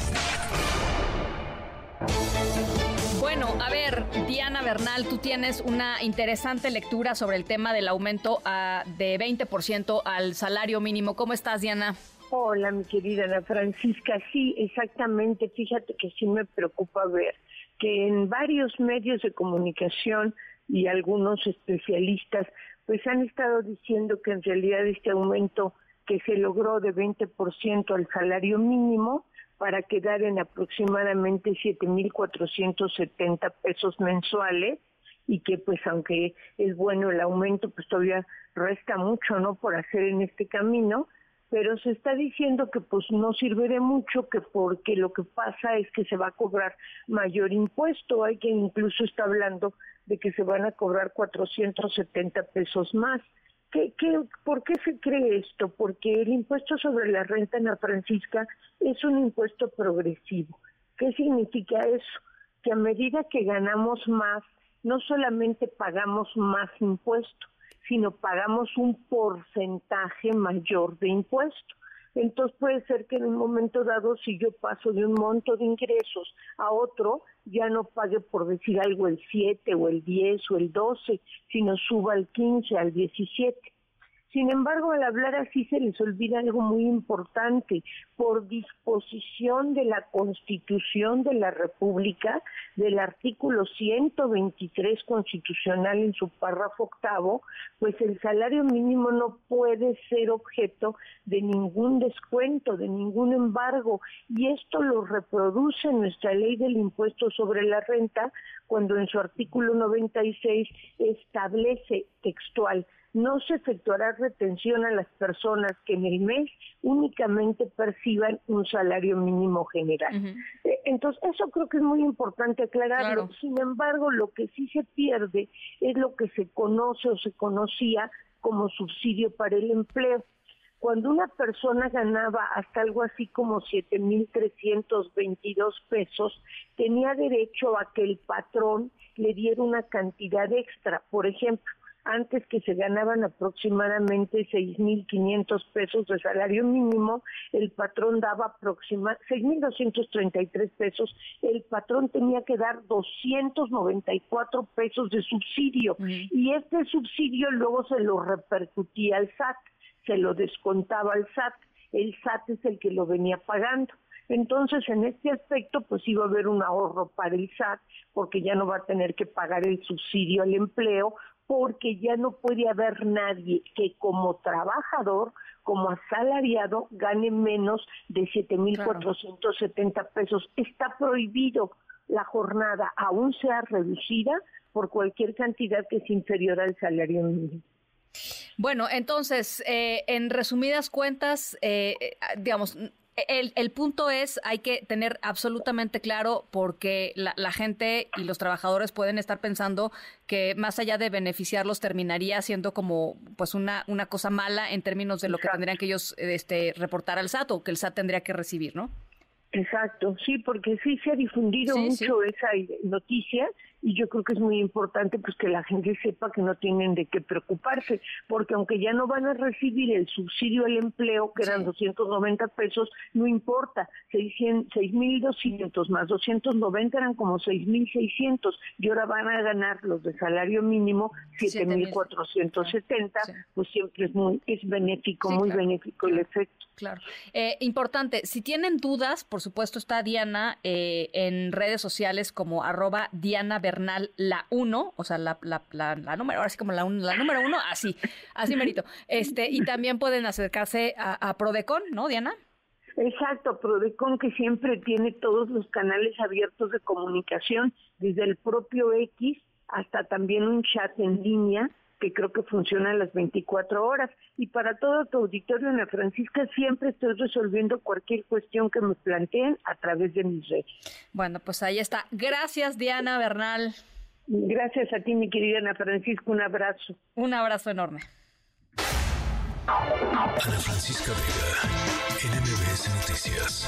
Bueno, a ver, Diana Bernal, tú tienes una interesante lectura sobre el tema del aumento a, de 20% al salario mínimo. ¿Cómo estás, Diana? Hola, mi querida Ana Francisca. Sí, exactamente. Fíjate que sí me preocupa ver que en varios medios de comunicación y algunos especialistas pues han estado diciendo que en realidad este aumento que se logró de 20% al salario mínimo para quedar en aproximadamente 7.470 pesos mensuales y que pues aunque es bueno el aumento, pues todavía resta mucho, ¿no? Por hacer en este camino, pero se está diciendo que pues no sirve de mucho, que porque lo que pasa es que se va a cobrar mayor impuesto, hay quien incluso está hablando de que se van a cobrar 470 pesos más. ¿Qué, qué, por qué se cree esto? Porque el impuesto sobre la renta, Ana Francisca, es un impuesto progresivo. ¿Qué significa eso? Que a medida que ganamos más, no solamente pagamos más impuesto, sino pagamos un porcentaje mayor de impuesto. Entonces puede ser que en un momento dado, si yo paso de un monto de ingresos a otro, ya no pague por decir algo el 7 o el 10 o el 12, sino suba al 15, al 17. Sin embargo, al hablar así se les olvida algo muy importante. Por disposición de la Constitución de la República, del artículo 123 constitucional en su párrafo octavo, pues el salario mínimo no puede ser objeto de ningún descuento, de ningún embargo. Y esto lo reproduce nuestra ley del impuesto sobre la renta cuando en su artículo 96 establece textual no se efectuará retención a las personas que en el mes únicamente perciban un salario mínimo general. Eh, entonces, eso creo que es muy importante aclararlo. Sin embargo, lo que sí se pierde es lo que se conoce o se conocía como subsidio para el empleo. Cuando una persona ganaba hasta algo así como 7.322 pesos, tenía derecho a que el patrón le diera una cantidad extra. Por ejemplo, antes que se ganaban aproximadamente 6.500 pesos de salario mínimo, el patrón daba aproximadamente 6.233 pesos, el patrón tenía que dar 294 pesos de subsidio y este subsidio luego se lo repercutía al SAT, se lo descontaba al SAT, el SAT es el que lo venía pagando. Entonces, en este aspecto, pues iba a haber un ahorro para el SAT, porque ya no va a tener que pagar el subsidio al empleo, porque ya no puede haber nadie que como trabajador, como asalariado, gane menos de 7.470 pesos. Está prohibido la jornada, aún sea reducida, por cualquier cantidad que es inferior al salario mínimo. Bueno, entonces, eh, en resumidas cuentas, eh, eh digamos, el, el, punto es, hay que tener absolutamente claro porque la, la, gente y los trabajadores pueden estar pensando que más allá de beneficiarlos terminaría siendo como pues una, una cosa mala en términos de lo que tendrían que ellos este, reportar al SAT o que el SAT tendría que recibir, ¿no? Exacto, sí, porque sí se ha difundido mucho esa noticia y yo creo que es muy importante pues que la gente sepa que no tienen de qué preocuparse, porque aunque ya no van a recibir el subsidio al empleo, que eran 290 pesos, no importa, 6.200 más 290 eran como 6.600 y ahora van a ganar los de salario mínimo 7.470, pues siempre es muy es benéfico, muy benéfico el efecto. Claro. Eh, importante, si tienen dudas, por supuesto está Diana eh, en redes sociales como arroba Diana La 1, o sea, la, la, la, número, ahora como la, la número uno, así, así merito. Este, y también pueden acercarse a, Prodecon, ¿no, Diana? Exacto, Prodecon que siempre tiene todos los canales abiertos de comunicación, desde el propio X hasta también un chat en línea que creo que funciona las 24 horas. Y para todo tu auditorio, Ana Francisca, siempre estoy resolviendo cualquier cuestión que me planteen a través de mis redes. Bueno, pues ahí está. Gracias, Diana Bernal. Gracias a ti, mi querida Ana Francisca. Un abrazo. Un abrazo enorme. Ana Francisca Vega, NMBS Noticias.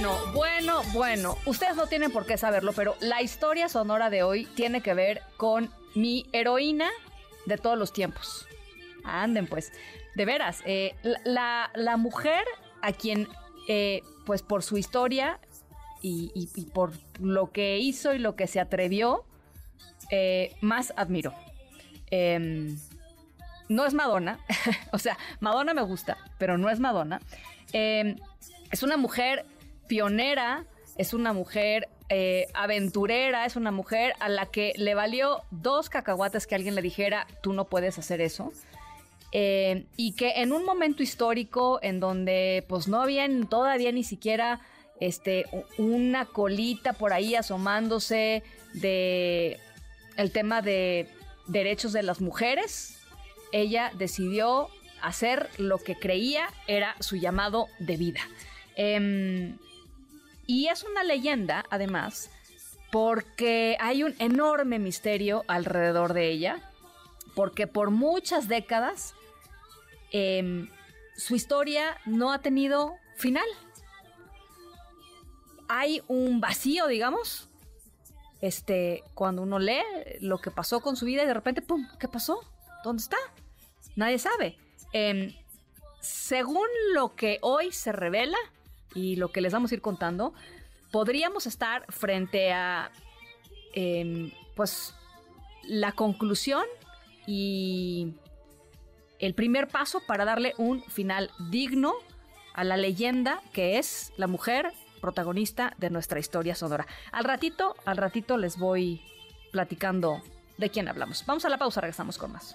Bueno, bueno, bueno. Ustedes no tienen por qué saberlo, pero la historia sonora de hoy tiene que ver con mi heroína de todos los tiempos. Anden, pues. De veras, eh, la, la mujer a quien, eh, pues por su historia y, por lo que hizo y lo que se atrevió, eh, más admiro. Em, no es Madonna, o sea, Madonna me gusta, pero no es Madonna. Em, es una mujer pionera, es una mujer eh, aventurera, es una mujer a la que le valió dos cacahuates que alguien le dijera, tú no puedes hacer eso. Eh, y que en un momento histórico en donde pues no había todavía ni siquiera este, una colita por ahí asomándose de el tema de derechos de las mujeres, ella decidió hacer lo que creía era su llamado de vida. Em, y es una leyenda, además, porque hay un enorme misterio alrededor de ella, porque por muchas décadas em, su historia no ha tenido final. Hay un vacío, digamos, este, cuando uno lee lo que pasó con su vida y de repente, ¡pum! ¿Qué pasó? ¿Dónde está? Nadie sabe. Em, según lo que hoy se revela y lo que les vamos a ir contando, podríamos estar frente a, em, pues, la conclusión y el primer paso para darle un final digno a la leyenda que es la mujer protagonista de nuestra historia sonora. Al ratito, al ratito les voy platicando de quién hablamos. Vamos a la pausa, regresamos con más.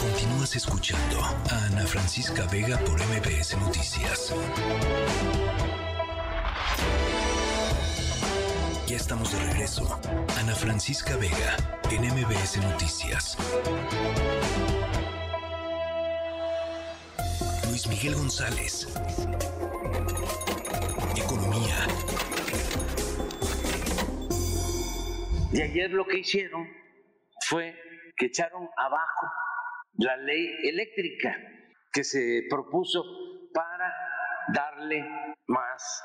Continúas escuchando a Ana Francisca Vega por MBS Noticias. Ya estamos de regreso. Ana Francisca Vega en MBS Noticias. Luis Miguel González. Economía. Y ayer lo que hicieron fue que echaron abajo la ley eléctrica que se propuso para darle más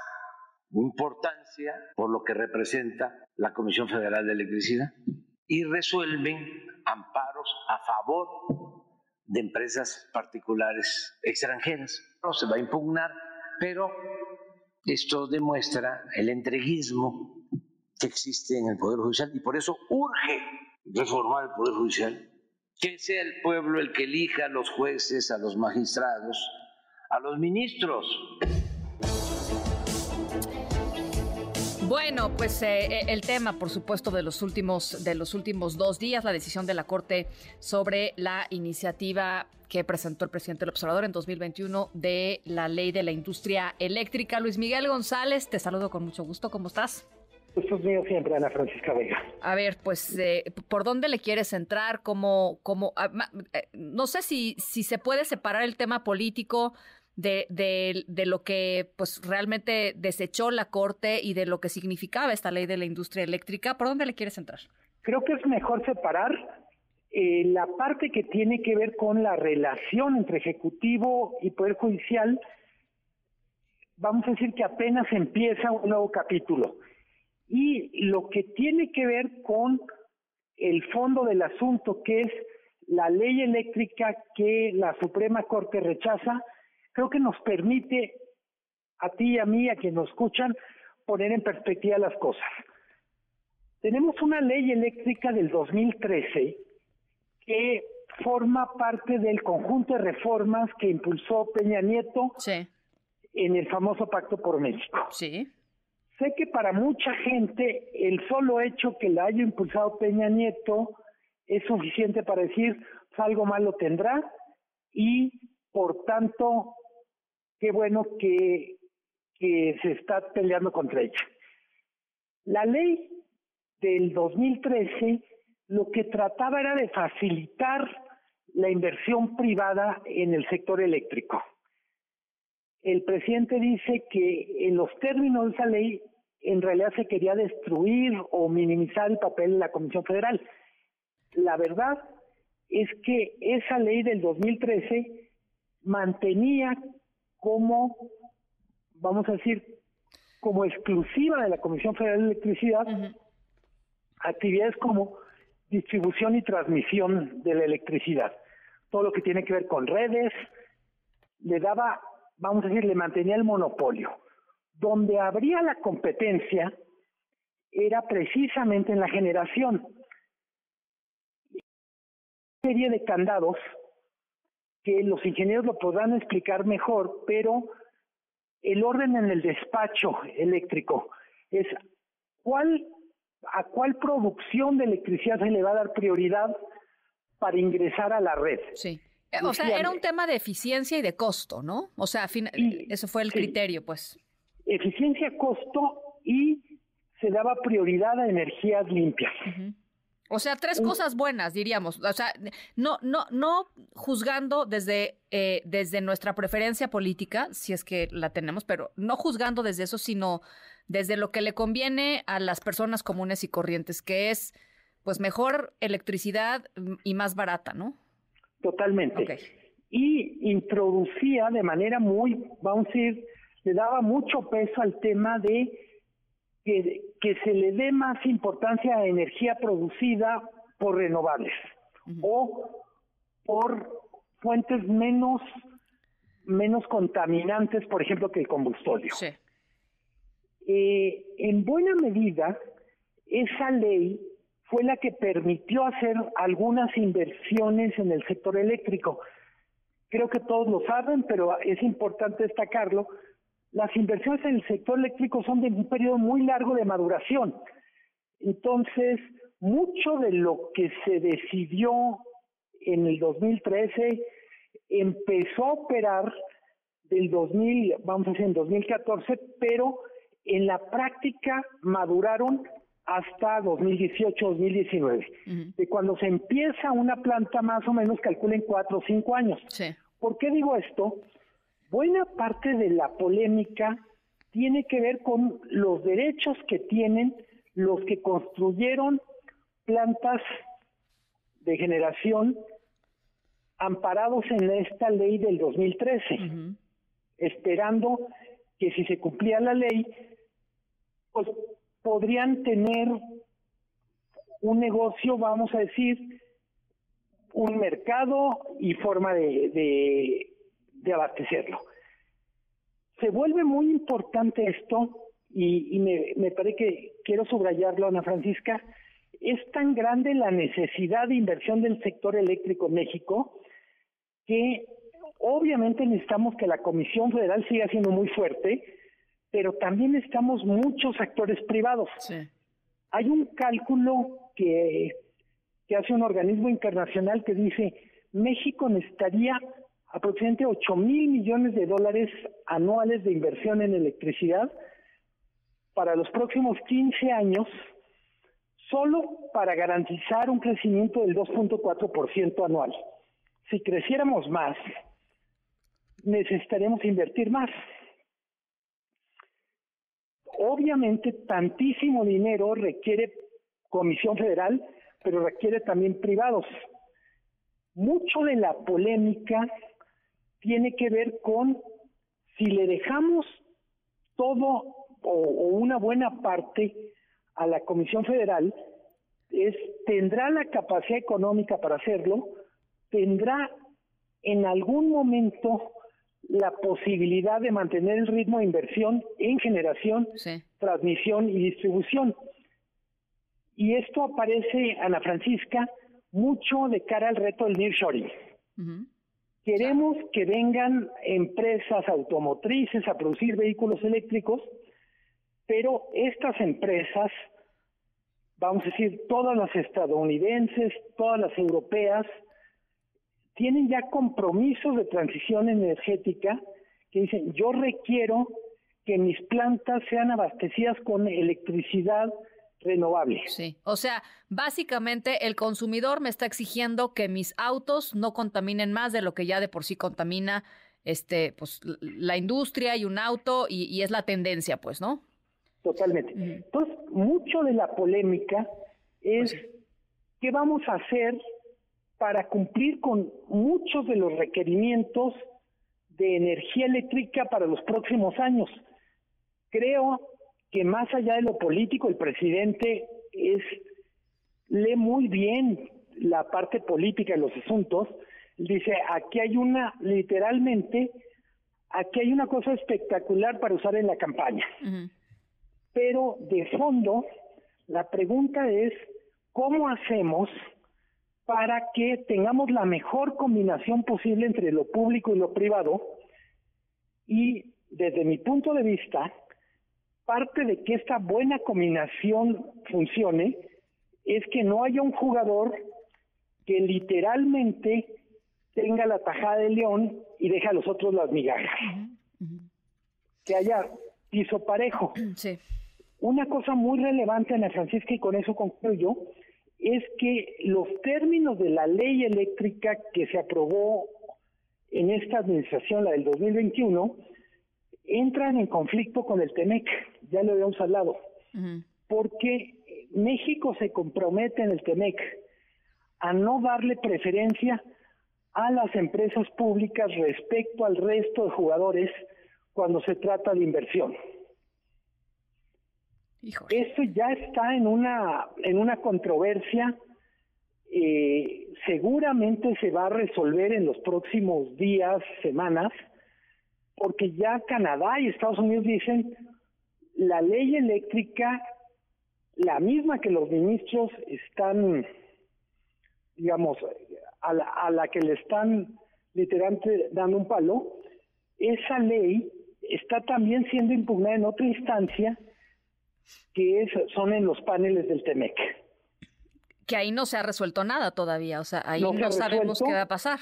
importancia por lo que representa la Comisión Federal de Electricidad y resuelven amparos a favor de empresas particulares extranjeras. No se va a impugnar, pero esto demuestra el entreguismo que existe en el Poder Judicial y por eso urge reformar el Poder Judicial, que sea el pueblo el que elija a los jueces, a los magistrados, a los ministros. Bueno, pues eh, eh, el tema, por supuesto, de los últimos de los últimos dos días, la decisión de la Corte sobre la iniciativa que presentó el presidente del observador en 2021 de la ley de la industria eléctrica. Luis Miguel González, te saludo con mucho gusto. ¿Cómo estás? Gusto es mío siempre, Ana Francisca Vega. A ver, pues, eh, ¿por dónde le quieres entrar? ¿Cómo, cómo, ah, eh, no sé si, si se puede separar el tema político de, de, de lo que pues realmente desechó la Corte y de lo que significaba esta ley de la industria eléctrica. ¿Por dónde le quieres entrar? Creo que es mejor separar eh, la parte que tiene que ver con la relación entre Ejecutivo y Poder Judicial. Vamos a decir que apenas empieza un nuevo capítulo. Y lo que tiene que ver con el fondo del asunto, que es la ley eléctrica que la Suprema Corte rechaza, creo que nos permite a ti y a mí, a quienes nos escuchan, poner en perspectiva las cosas. Tenemos una ley eléctrica del 2013 que forma parte del conjunto de reformas que impulsó Peña Nieto en el famoso Pacto por México. Sí. Sé que para mucha gente el solo hecho que la haya impulsado Peña Nieto es suficiente para decir pues, algo malo tendrá y por tanto qué bueno que, que se está peleando contra ella. La ley del 2013 lo que trataba era de facilitar la inversión privada en el sector eléctrico. El presidente dice que en los términos de esa ley en realidad se quería destruir o minimizar el papel de la Comisión Federal. La verdad es que esa ley del 2013 mantenía como, vamos a decir, como exclusiva de la Comisión Federal de Electricidad, actividades como distribución y transmisión de la electricidad. Todo lo que tiene que ver con redes, le daba, vamos a decir, le mantenía el monopolio. Donde habría la competencia era precisamente en la generación. serie de candados que los ingenieros lo podrán explicar mejor, pero el orden en el despacho eléctrico es cuál a cuál producción de electricidad se le va a dar prioridad para ingresar a la red. Sí. Eh, O sea, era un tema de eficiencia y de costo, ¿no? O sea, fin- eso fue el criterio, pues. Eficiencia, costo y se daba prioridad a energías limpias. O sea, tres cosas buenas, diríamos. O sea, no, no, no juzgando desde, eh, desde nuestra preferencia política, si es que la tenemos, pero no juzgando desde eso, sino desde lo que le conviene a las personas comunes y corrientes, que es, pues, mejor electricidad mm, y más barata, ¿no? Totalmente. Y introducía de manera muy, vamos a decir, le daba mucho peso al tema de que, que se le dé más importancia a energía producida por renovables o por fuentes menos menos contaminantes, por ejemplo, que el combustorio. Eh, en buena medida, esa ley fue la que permitió hacer algunas inversiones en el sector eléctrico. Creo que todos lo saben, pero es importante destacarlo. Las inversiones en el sector eléctrico son de un periodo muy largo de maduración. Entonces, mucho de lo que se decidió en el 2013 empezó a operar del 2000, vamos a decir, en 2014, pero en la práctica maduraron hasta 2018-2019. De cuando se empieza una planta, más o menos calculen cuatro o cinco años. ¿Por qué digo esto? Buena parte de la polémica tiene que ver con los derechos que tienen los que construyeron plantas de generación amparados en esta ley del 2013, esperando que si se cumplía la ley, pues podrían tener un negocio, vamos a decir, un mercado y forma de, de, abastecerlo. Se vuelve muy importante esto y, y me, me parece que quiero subrayarlo, Ana Francisca, es tan grande la necesidad de inversión del sector eléctrico en México que obviamente necesitamos que la Comisión Federal siga siendo muy fuerte, pero también necesitamos muchos actores privados. Hay un cálculo que, que hace un organismo internacional que dice México necesitaría aproximadamente 8 mil millones de dólares anuales de inversión en electricidad para los próximos 15 años, solo para garantizar un crecimiento del 2.4% anual. Si creciéramos más, necesitaremos invertir más. Obviamente, tantísimo dinero requiere Comisión Federal, pero requiere también privados. Mucho de la polémica tiene que ver con si le dejamos todo o, una buena parte a la Comisión Federal, es, tendrá la capacidad económica para hacerlo, tendrá en algún momento la posibilidad de mantener el ritmo de inversión en generación, transmisión y distribución. Y esto aparece, Ana Francisca, mucho de cara al reto del nearshoring. Queremos que vengan empresas automotrices a producir vehículos eléctricos, pero estas empresas, vamos a decir, todas las estadounidenses, todas las europeas, tienen ya compromisos de transición energética que dicen, yo requiero que mis plantas sean abastecidas con electricidad renovable. Sí, o sea, básicamente el consumidor me está exigiendo que mis autos no contaminen más de lo que ya de por sí contamina este, pues, la industria y un auto y, y es la tendencia, pues, ¿no? Totalmente. Entonces, mucho de la polémica es qué vamos a hacer para cumplir con muchos de los requerimientos de energía eléctrica para los próximos años. Creo que más allá de lo político, el presidente es lee muy bien la parte política de los asuntos. Dice, aquí hay una, literalmente, aquí hay una cosa espectacular para usar en la campaña. Pero de fondo, la pregunta es, ¿cómo hacemos para que tengamos la mejor combinación posible entre lo público y lo privado? Y desde mi punto de vista, parte de que esta buena combinación funcione es que no haya un jugador que literalmente tenga la tajada de león y deje a los otros las migajas. Que haya piso parejo. Sí. Una cosa muy relevante, Ana Francisca, y con eso concluyo, es que los términos de la ley eléctrica que se aprobó en esta administración, la del 2021, entran en conflicto con el TEMEC, ya lo habíamos hablado, porque México se compromete en el TEMEC a no darle preferencia a las empresas públicas respecto al resto de jugadores cuando se trata de inversión. Esto ya está en una en una controversia. eh, seguramente se va a resolver en los próximos días, semanas, porque ya Canadá y Estados Unidos dicen la ley eléctrica, la misma que los ministros están, digamos, a la, a la que le están literalmente dando un palo, esa ley está también siendo impugnada en otra instancia que es, son en los paneles del TEMEC. Que ahí no se ha resuelto nada todavía, o sea, ahí No sabemos resuelto. qué va a pasar.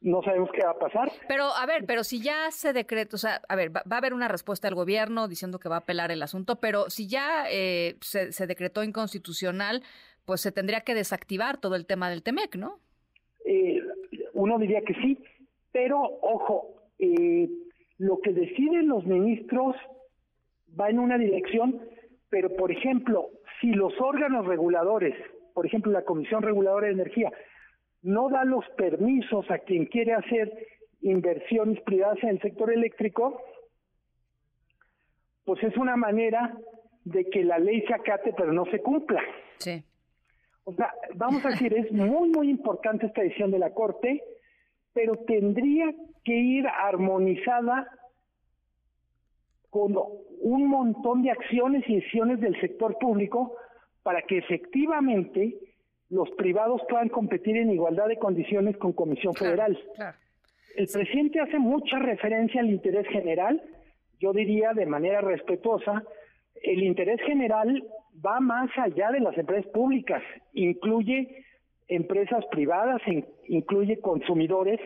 No sabemos qué va a pasar. Pero, a ver, pero si ya se decreta, o sea, a ver, va, va a haber una respuesta del gobierno diciendo que va a apelar el asunto, pero si ya eh, se, se decretó inconstitucional, pues se tendría que desactivar todo el tema del TEMEC, ¿no? Eh, uno diría que sí, pero ojo, eh, lo que deciden los ministros va en una dirección, pero por ejemplo, si los órganos reguladores, por ejemplo la Comisión Reguladora de Energía, no da los permisos a quien quiere hacer inversiones privadas en el sector eléctrico, pues es una manera de que la ley se acate pero no se cumpla. Sí. O sea, vamos a decir, es muy, muy importante esta decisión de la Corte, pero tendría que ir armonizada con un montón de acciones y decisiones del sector público para que efectivamente los privados puedan competir en igualdad de condiciones con Comisión Federal. El presidente hace mucha referencia al interés general, yo diría de manera respetuosa, el interés general va más allá de las empresas públicas, incluye empresas privadas, in- incluye consumidores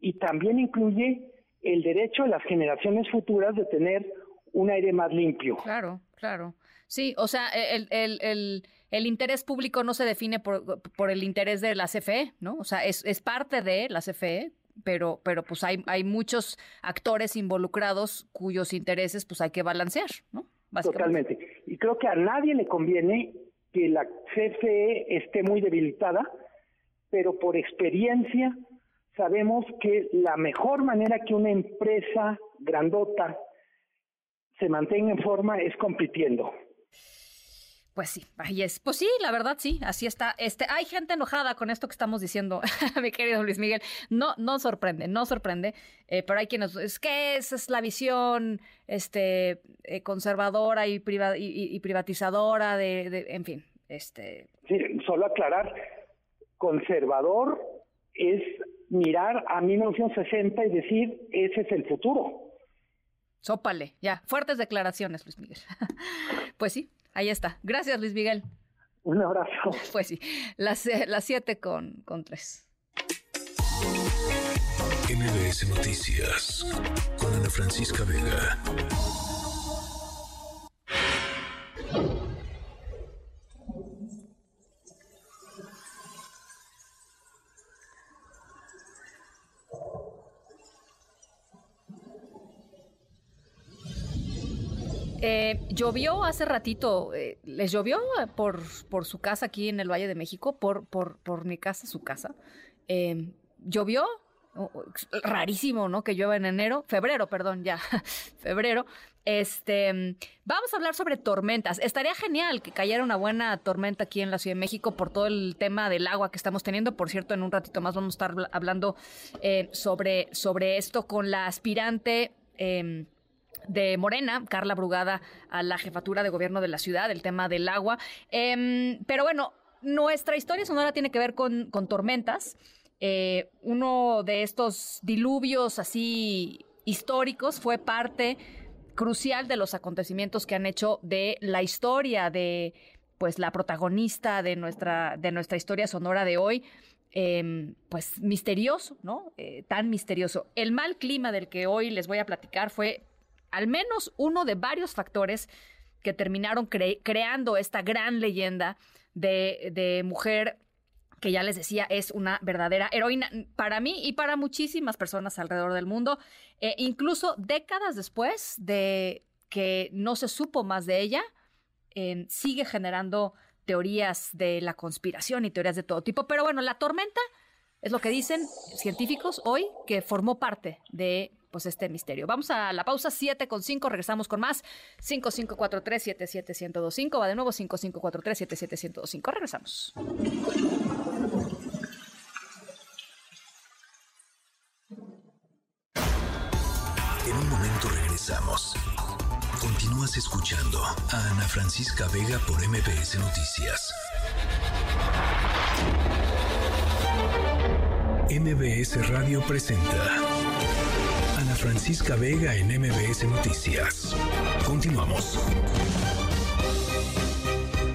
y también incluye el derecho de las generaciones futuras de tener un aire más limpio. Claro, claro. Sí, o sea, el, el, el, el interés público no se define por, por el interés de la CFE, ¿no? O sea, es, es parte de la CFE, pero, pero pues hay, hay muchos actores involucrados cuyos intereses pues hay que balancear, ¿no? Totalmente. Y creo que a nadie le conviene que la CFE esté muy debilitada, pero por experiencia sabemos que la mejor manera que una empresa grandota se mantenga en forma es compitiendo. Pues sí, ahí es. Pues sí, la verdad sí, así está. Este, hay gente enojada con esto que estamos diciendo, mi querido Luis Miguel. No, no sorprende, no sorprende. eh, pero hay quienes, es que esa es la visión, este, eh, conservadora y, priva- y, y- y privatizadora de, de- en fin, este. Sí, solo aclarar, conservador es mirar a 1960 y decir, ese es el futuro. Sópale, ya. Fuertes declaraciones, Luis Miguel. pues sí, ahí está. Gracias, Luis Miguel. Un abrazo. Pues sí, las, eh, las siete con, con tres. MBS Noticias con Ana Francisca Vega. Eh, llovió hace ratito, eh, ¿les llovió por, por su casa aquí en el Valle de México? Por, por, por mi casa, su casa. Eh, ¿Llovió? Rarísimo, ¿no? Que llueva en enero, febrero, perdón, ya, febrero. Este, mm, vamos a hablar sobre tormentas. Estaría genial que cayera una buena tormenta aquí en la Ciudad de México por todo el tema del agua que estamos teniendo. Por cierto, en un ratito más vamos a estar habla- hablando eh, sobre, sobre esto con la aspirante. em, de Morena, Carla Brugada, a la jefatura de gobierno de la ciudad, el tema del agua. Em, pero bueno, nuestra historia sonora tiene que ver con, con tormentas. Eh, uno de estos diluvios así históricos fue parte crucial de los acontecimientos que han hecho de la historia de pues la protagonista de nuestra de nuestra historia sonora de hoy em, pues misterioso no Eh, tan misterioso el mal clima del que hoy les voy a platicar fue al menos uno de varios factores que terminaron cre- creando esta gran leyenda de, mujer que ya les decía es una verdadera heroína para mí y para muchísimas personas alrededor del mundo, Eh, incluso décadas después de que no se supo más de ella, sigue generando teorías de la conspiración y teorías de todo tipo. Pero bueno, la tormenta es lo que dicen científicos hoy que formó parte de pues este misterio. Vamos a la pausa 7 con 5, regresamos con más 5543 77125, va de nuevo 5543 77125, regresamos. En un momento regresamos. Continúas escuchando a Ana Francisca Vega por MBS Noticias. MBS Radio presenta Francisca Vega en MBS Noticias. Continuamos.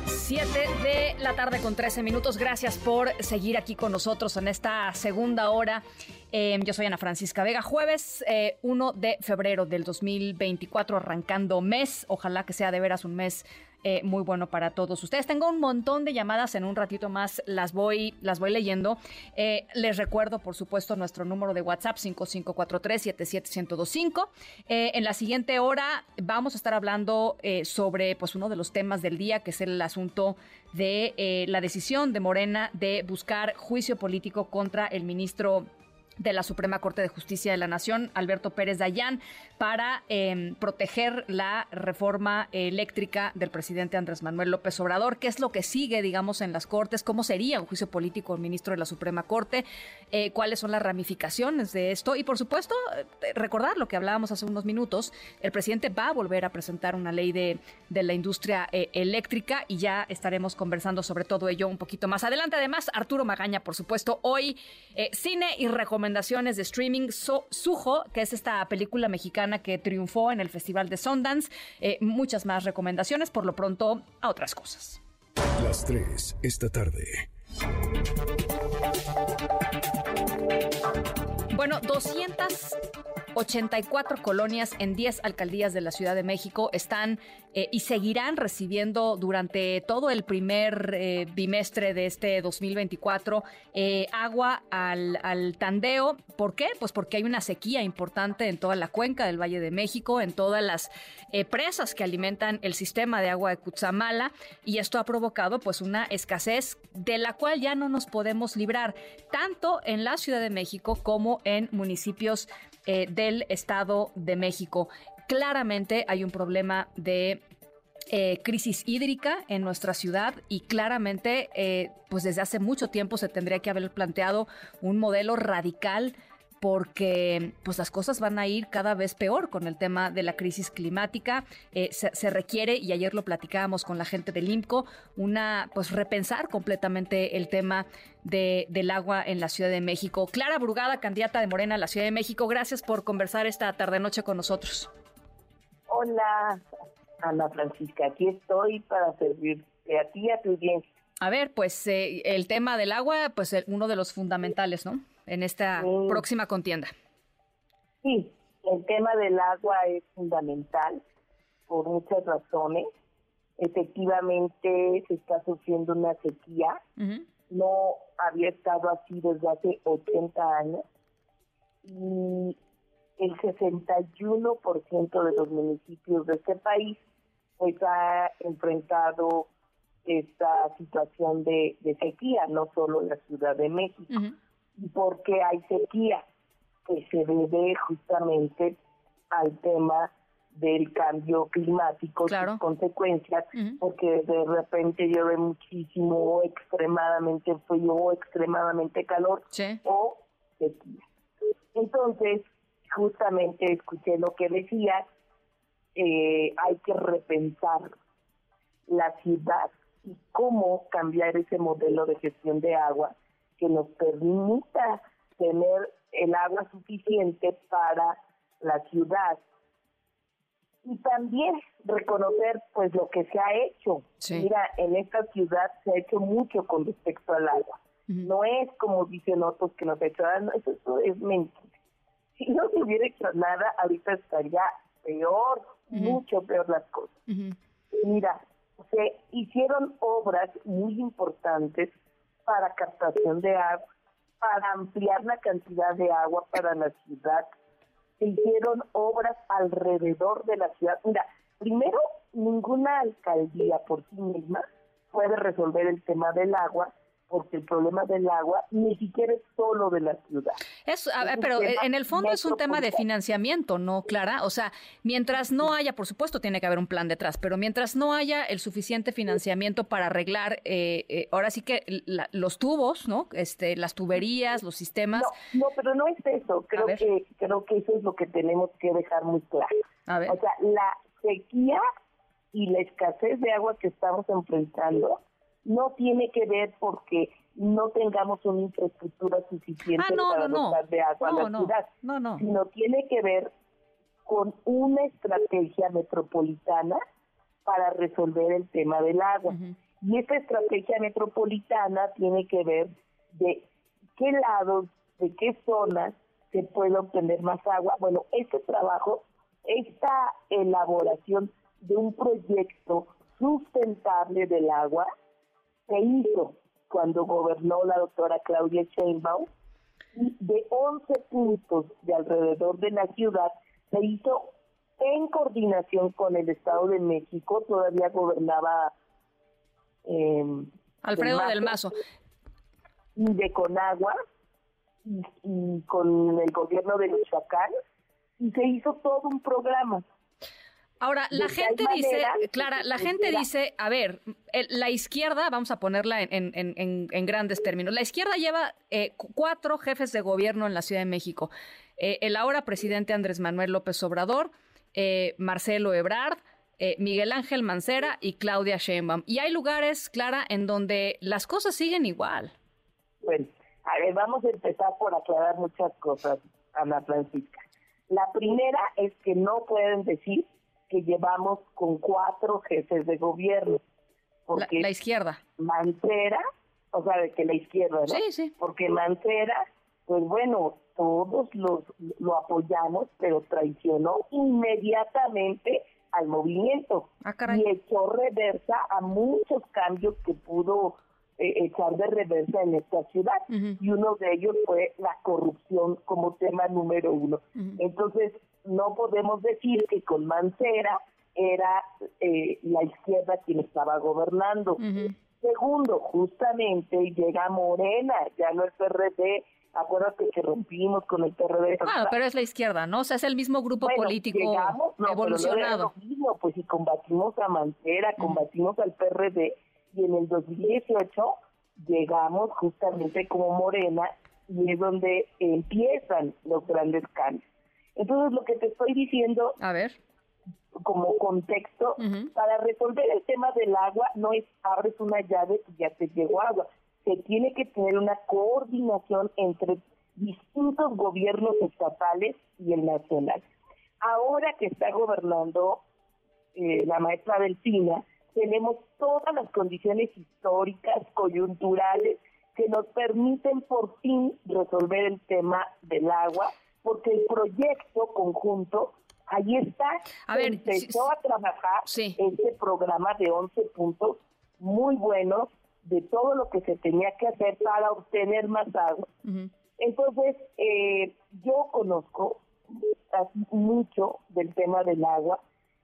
7 de la tarde con 13 minutos. Gracias por seguir aquí con nosotros en esta segunda hora. Eh, yo soy Ana Francisca Vega. Jueves eh, 1 de febrero del 2024, arrancando mes. Ojalá que sea de veras un mes eh, muy bueno para todos ustedes. Tengo un montón de llamadas en un ratito más, las voy, las voy leyendo. Eh, les recuerdo, por supuesto, nuestro número de WhatsApp 5543-77125. Eh, en la siguiente hora vamos a estar hablando sobre pues, uno de los temas del día, que es el asunto de la decisión de Morena de buscar juicio político contra el ministro de la Suprema Corte de Justicia de la Nación, Alberto Pérez Dayán, para eh, proteger la reforma eléctrica del presidente Andrés Manuel López Obrador. ¿Qué es lo que sigue, digamos, en las Cortes? ¿Cómo sería un juicio político el ministro de la Suprema Corte? Eh, ¿Cuáles son las ramificaciones de esto? Y, por supuesto, eh, recordar lo que hablábamos hace unos minutos, el presidente va a volver a presentar una ley de, de la industria eh, eléctrica y ya estaremos conversando sobre todo ello un poquito más adelante. Además, Arturo Magaña, por supuesto, hoy cine y recomendaciones de streaming. So- Sujo, que es esta película mexicana que triunfó en el Festival de Sundance. Eh, muchas más recomendaciones, por lo pronto, a otras cosas. Las 3 esta tarde. Bueno, 284 colonias en 10 alcaldías de la Ciudad de México están eh, y seguirán recibiendo durante todo el primer eh, bimestre de este 2024 eh, agua al, al tandeo. ¿Por qué? Pues porque hay una sequía importante en toda la cuenca del Valle de México, en todas las presas que alimentan el sistema de agua de Cutzamala y esto ha provocado pues una escasez de la cual ya no nos podemos librar, tanto en la Ciudad de México como en municipios eh, del Estado de México. Claramente hay un problema de eh, crisis hídrica en nuestra ciudad y claramente, eh, pues desde hace mucho tiempo se tendría que haber planteado un modelo radical porque pues las cosas van a ir cada vez peor con el tema de la crisis climática. Eh, se, se requiere, y ayer lo platicábamos con la gente del IMCO, una, pues repensar completamente el tema de, del agua en la Ciudad de México. Clara Brugada, candidata de Morena a la Ciudad de México, gracias por conversar esta tarde-noche con nosotros. Hola, Ana Francisca, aquí estoy para servirte a ti y a tu audiencia. A ver, pues eh, el tema del agua, pues uno de los fundamentales, ¿no? En esta Sí. próxima contienda. Sí, el tema del agua es fundamental por muchas razones. Efectivamente, se está sufriendo una sequía. No había estado así desde hace 80 años. Y el 61% de los municipios de este país pues ha enfrentado esta situación de, de sequía, no solo la Ciudad de México. ¿Y por qué hay sequía? Que se debe justamente al tema del cambio climático, sus consecuencias, porque de repente llueve muchísimo, o extremadamente frío, o extremadamente calor, o sequía. Entonces, justamente escuché lo que decías, eh, hay que repensar la ciudad y cómo cambiar ese modelo de gestión de agua que nos permita tener el agua suficiente para la ciudad y también reconocer pues lo que se ha hecho. Mira, en esta ciudad se ha hecho mucho con respecto al agua. No es como dicen otros que nos ha hecho, "Ah, no, eso, eso es mentira. Si no se hubiera hecho nada, ahorita estaría peor, mucho peor las cosas. Mira, se hicieron obras muy importantes para captación de agua, para ampliar la cantidad de agua para la ciudad. Se hicieron obras alrededor de la ciudad. Mira, primero, ninguna alcaldía por sí misma puede resolver el tema del agua, porque el problema del agua ni siquiera es solo de la ciudad. Es, a ver, un pero en el fondo es un tema de financiamiento, ¿no, Clara? O sea, mientras no haya, por supuesto, tiene que haber un plan detrás, pero mientras no haya el suficiente financiamiento para arreglar, eh, eh, ahora sí que la- los tubos, ¿no? Este, las tuberías, los sistemas. No, pero no es eso. Creo que creo que eso es lo que tenemos que dejar muy claro. A ver. O sea, la sequía y la escasez de agua que estamos enfrentando no tiene que ver porque no tengamos una infraestructura suficiente Ah, no, para no, no. dotar de agua a la no. ciudad, No, no. sino tiene que ver con una estrategia metropolitana para resolver el tema del agua. Y esta estrategia metropolitana tiene que ver de qué lados, de qué zonas se puede obtener más agua. Bueno, este trabajo, esta elaboración de un proyecto sustentable del agua se hizo cuando gobernó la doctora Claudia Sheinbaum y de 11 puntos de alrededor de la ciudad se hizo en coordinación con el Estado de México, todavía gobernaba eh, Alfredo del Mazo. y de Conagua y, y con el gobierno de Michoacán y se hizo todo un programa. Ahora, la gente dice, Clara, la gente dice, a ver, el- la izquierda, vamos a ponerla en, en- en- en- en grandes términos, la izquierda lleva eh, cu- cuatro jefes de gobierno en la Ciudad de México. Eh, el ahora presidente Andrés Manuel López Obrador, eh, Marcelo Ebrard, eh, Miguel Ángel Mancera y Claudia Sheinbaum. Y hay lugares, Clara, en donde las cosas siguen igual. Bueno, a ver, vamos a empezar por aclarar muchas cosas, Ana Francisca. La primera es que no pueden decir que llevamos con cuatro jefes de gobierno. Porque la izquierda. Mancera o sea, de que la izquierda, ¿no? Sí, sí. Porque Mancera, pues bueno, todos los, lo apoyamos, pero traicionó inmediatamente al movimiento Ah, y echó reversa a muchos cambios que pudo echar de reversa en esta ciudad. Y uno de ellos fue la corrupción como tema número uno. Entonces, no podemos decir que con Mancera era eh, la izquierda quien estaba gobernando. Segundo, justamente llega Morena, ya no el PRD. Acuérdate que rompimos con el PRD. Ah, pero es la izquierda, ¿no? O sea, es el mismo grupo Bueno, político llegamos, no, pero no era evolucionado. lo mismo, pues si combatimos a Mancera, combatimos al PRD y en el 2018 llegamos justamente como Morena y es donde empiezan los grandes cambios. Entonces lo que te estoy diciendo a ver como contexto para resolver el tema del agua no es abres una llave y ya te llegó agua. Se tiene que tener una coordinación entre distintos gobiernos estatales y el nacional. Ahora que está gobernando eh, la maestra Delfina, tenemos todas las condiciones históricas, coyunturales, que nos permiten por fin resolver el tema del agua, porque el proyecto conjunto, ahí está, A se ver, empezó a trabajar este programa de 11 puntos muy buenos de todo lo que se tenía que hacer para obtener más agua. Entonces, eh, yo conozco mucho del tema del agua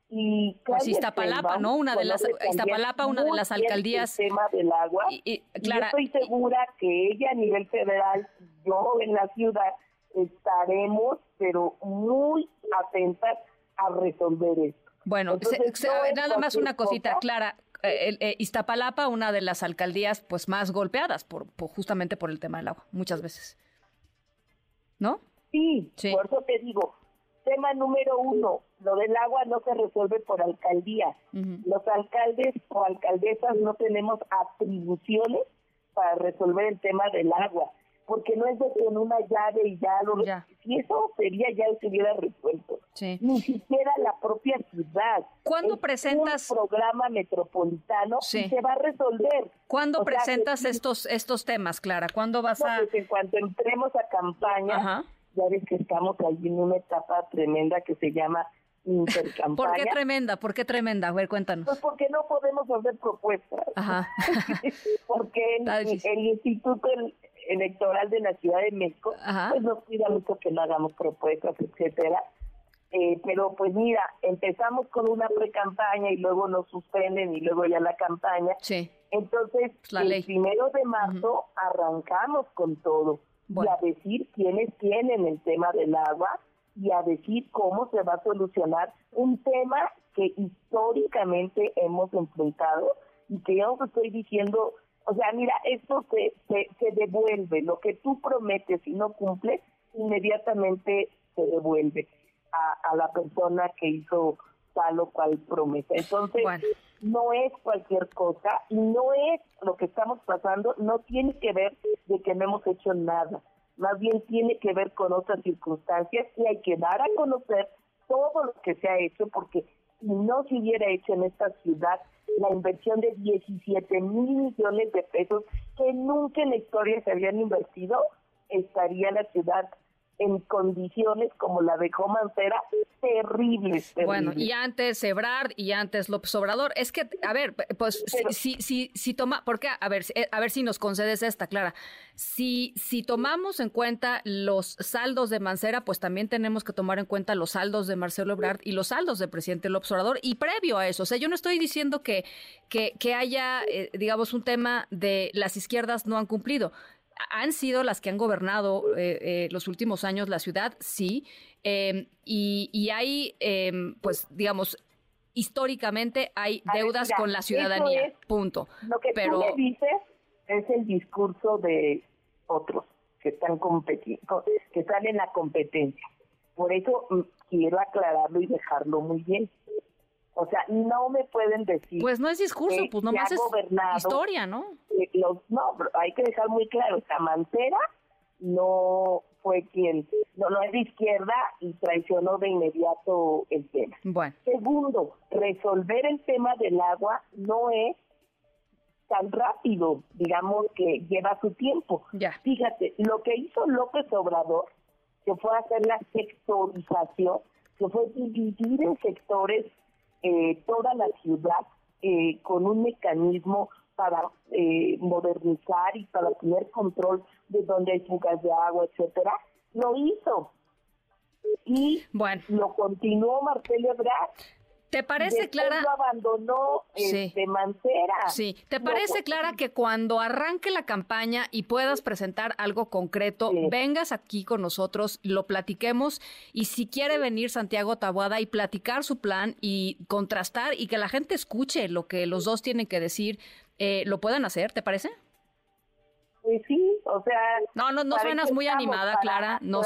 y Pues Iztapalapa, Sheinbaum ¿no? Una de las Iztapalapa, una de las alcaldías el tema del agua y, y, y Clara, yo estoy segura que ella a nivel federal, yo en la ciudad estaremos, pero muy atentas a resolver esto. Bueno, Entonces, se- se- nada más una cosita, cosa. Clara. eh, eh, Iztapalapa, una de las alcaldías pues más golpeadas por, por- justamente por el tema del agua, muchas veces. ¿No? Sí, por eso te digo, tema número uno, lo del agua no se resuelve por alcaldía. Los alcaldes o alcaldesas no tenemos atribuciones para resolver el tema del agua, porque no es de con una llave y ya lo... Si eso sería, ya se hubiera resuelto. Ni siquiera la propia ciudad. ¿Cuándo Es presentas- un programa metropolitano Sí. y se va a resolver. ¿Cuándo O sea, que presentas sí, estos estos temas, Clara? ¿Cuándo vas no, a...? pues en cuanto entremos a campaña, ya ves que estamos ahí en una etapa tremenda que se llama intercampaña. ¿Por qué tremenda? ¿Por qué tremenda? A ver, cuéntanos. Pues porque no podemos hacer propuestas. Ajá. porque el, el Instituto El- Electoral de la Ciudad de México pues nos cuida mucho que no hagamos propuestas, etcétera. Eh, pero pues mira, empezamos con una pre-campaña y luego nos suspenden y luego ya la campaña. Sí. Entonces, la el ley. primero de marzo arrancamos con todo y a decir quiénes tienen el tema del agua y a decir cómo se va a solucionar un tema que históricamente hemos enfrentado y que yo estoy diciendo, o sea, mira, esto se, se, se devuelve, lo que tú prometes y no cumples, inmediatamente se devuelve a, a la persona que hizo tal o cual promesa. Entonces, no es cualquier cosa y no es lo que estamos pasando, no tiene que ver de que no hemos hecho nada, más bien tiene que ver con otras circunstancias y hay que dar a conocer todo lo que se ha hecho porque si no se hubiera hecho en esta ciudad la inversión de 17 mil millones de pesos que nunca en la historia se habían invertido, estaría la ciudad en condiciones como la dejó Mancera, terribles, terribles. Bueno, y antes Ebrard y antes López Obrador. Es que, a ver, pues si, si, si, si toma, porque, a ver, eh, a ver si nos concedes esta, Clara. Si, si tomamos en cuenta los saldos de Mancera, pues también tenemos que tomar en cuenta los saldos de Marcelo Ebrard y los saldos del presidente López Obrador. Y previo a eso, o sea, yo no estoy diciendo que, que, que haya, eh, digamos, un tema de las izquierdas no han cumplido han sido las que han gobernado eh, eh, los últimos años la ciudad, sí, eh, y, y, hay, pues, digamos, históricamente hay deudas mira, con la ciudadanía, punto. Lo que Pero, tú dices es el discurso de otros que están competiendo, que están en la competencia. Por eso mm, quiero aclararlo y dejarlo muy bien. O sea, no me pueden decir. Pues no es discurso, que pues nomás es historia, ¿no? eh, los- no, pero hay que dejar muy claro, esta Mancera no fue quien, no, no es de izquierda y traicionó de inmediato el tema. Bueno. Segundo, resolver el tema del agua no es tan rápido, digamos que lleva su tiempo. Fíjate, lo que hizo López Obrador, que fue hacer la sectorización, que fue dividir en sectores eh, toda la ciudad eh, con un mecanismo para eh, modernizar y para tener control de dónde hay fugas de agua, etcétera, lo hizo. Y bueno. lo continuó Marcelo Ebrard. ¿Te parece, Después Clara? lo abandonó Sí. Mancera. Sí, ¿te parece, con- Clara, que cuando arranque la campaña y puedas presentar algo concreto, vengas aquí con nosotros, lo platiquemos y si quiere venir Santiago Tabuada y platicar su plan y contrastar y que la gente escuche lo que los dos tienen que decir, eh, ¿lo puedan hacer? ¿Te parece? Pues sí, o sea... No, no, no ¿para suenas muy animada, Para Clara. No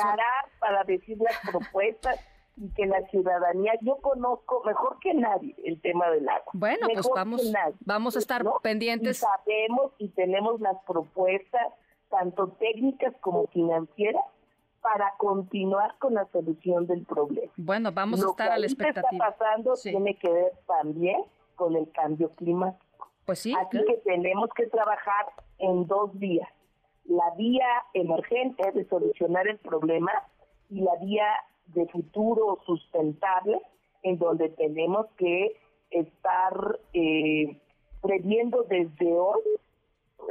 para decir las propuestas y que la ciudadanía... Yo conozco mejor que nadie el tema del agua. Bueno, pues Mejor vamos, que nadie, vamos a estar ¿no? pendientes. Y sabemos y tenemos las propuestas, tanto técnicas como financieras, para continuar con la solución del problema. Bueno, vamos a Lo estar que a la expectativa. está pasando tiene que ver también con el cambio climático. Pues sí. Así que tenemos que trabajar en dos vías. La vía emergente de solucionar el problema y la vía de futuro sustentable, en donde tenemos que estar eh, previendo desde hoy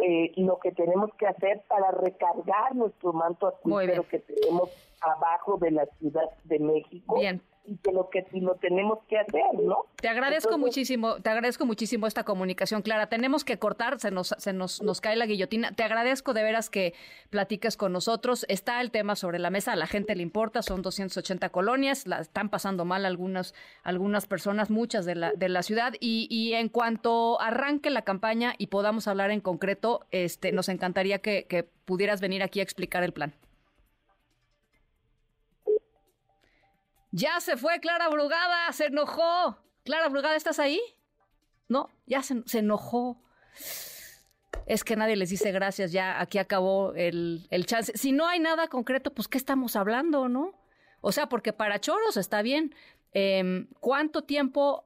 eh, lo que tenemos que hacer para recargar nuestro manto acuífero que tenemos abajo de la Ciudad de México Bien. Y que lo que lo tenemos que hacer, ¿no? Te agradezco Entonces, muchísimo, te agradezco muchísimo esta comunicación, Clara. Tenemos que cortar, se nos, se nos, nos cae la guillotina. Te agradezco de veras que platiques con nosotros. Está el tema sobre la mesa, a la gente le importa, son 280 colonias, la están pasando mal algunas, algunas personas, muchas de la, de la ciudad. Y, y en cuanto arranque la campaña y podamos hablar en concreto, este, nos encantaría que, que pudieras venir aquí a explicar el plan. Ya se fue Clara Brugada, se enojó. Clara Brugada, ¿estás ahí? No, ya se, se enojó. Es que nadie les dice gracias, ya aquí acabó el, el chance. Si no hay nada concreto, pues ¿qué estamos hablando, no? O sea, porque para choros está bien. Em, ¿Cuánto tiempo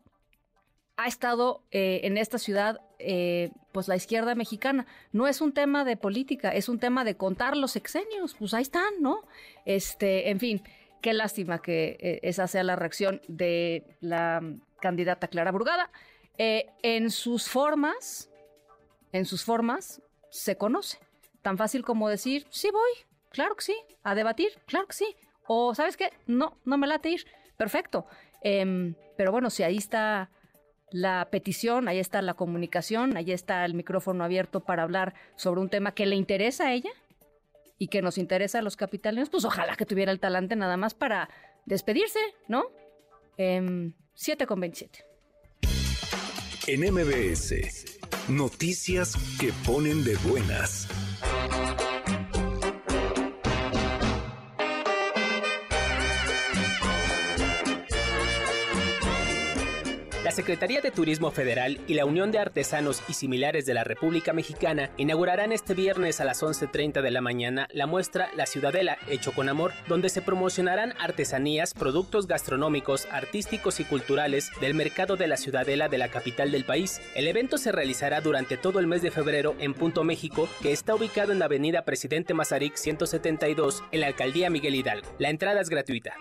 ha estado eh, en esta ciudad eh, pues la izquierda mexicana? No es un tema de política, es un tema de contar los sexenios. Pues ahí están, ¿no? Este, en fin, qué lástima que eh, esa sea la reacción de la mm, candidata Clara Brugada. Eh, en sus formas, en sus formas, se conoce. Tan fácil como decir, sí voy, claro que sí, a debatir, claro que sí. O, ¿sabes qué? No, no me late ir. Perfecto. Em, pero bueno, si ahí está la petición, ahí está la comunicación, ahí está el micrófono abierto para hablar sobre un tema que le interesa a ella y que nos interesa a los capitalinos, pues ojalá que tuviera el talante nada más para despedirse, ¿no? Em, 7 con 27. En MBS, noticias que ponen de buenas. Secretaría de Turismo Federal y la Unión de Artesanos y Similares de la República Mexicana inaugurarán este viernes a las 11.30 de la mañana la muestra La Ciudadela, hecho con amor, donde se promocionarán artesanías, productos gastronómicos, artísticos y culturales del mercado de la Ciudadela de la capital del país. El evento se realizará durante todo el mes de febrero en Punto México, que está ubicado en la avenida Presidente Mazarik 172, en la alcaldía Miguel Hidalgo. La entrada es gratuita.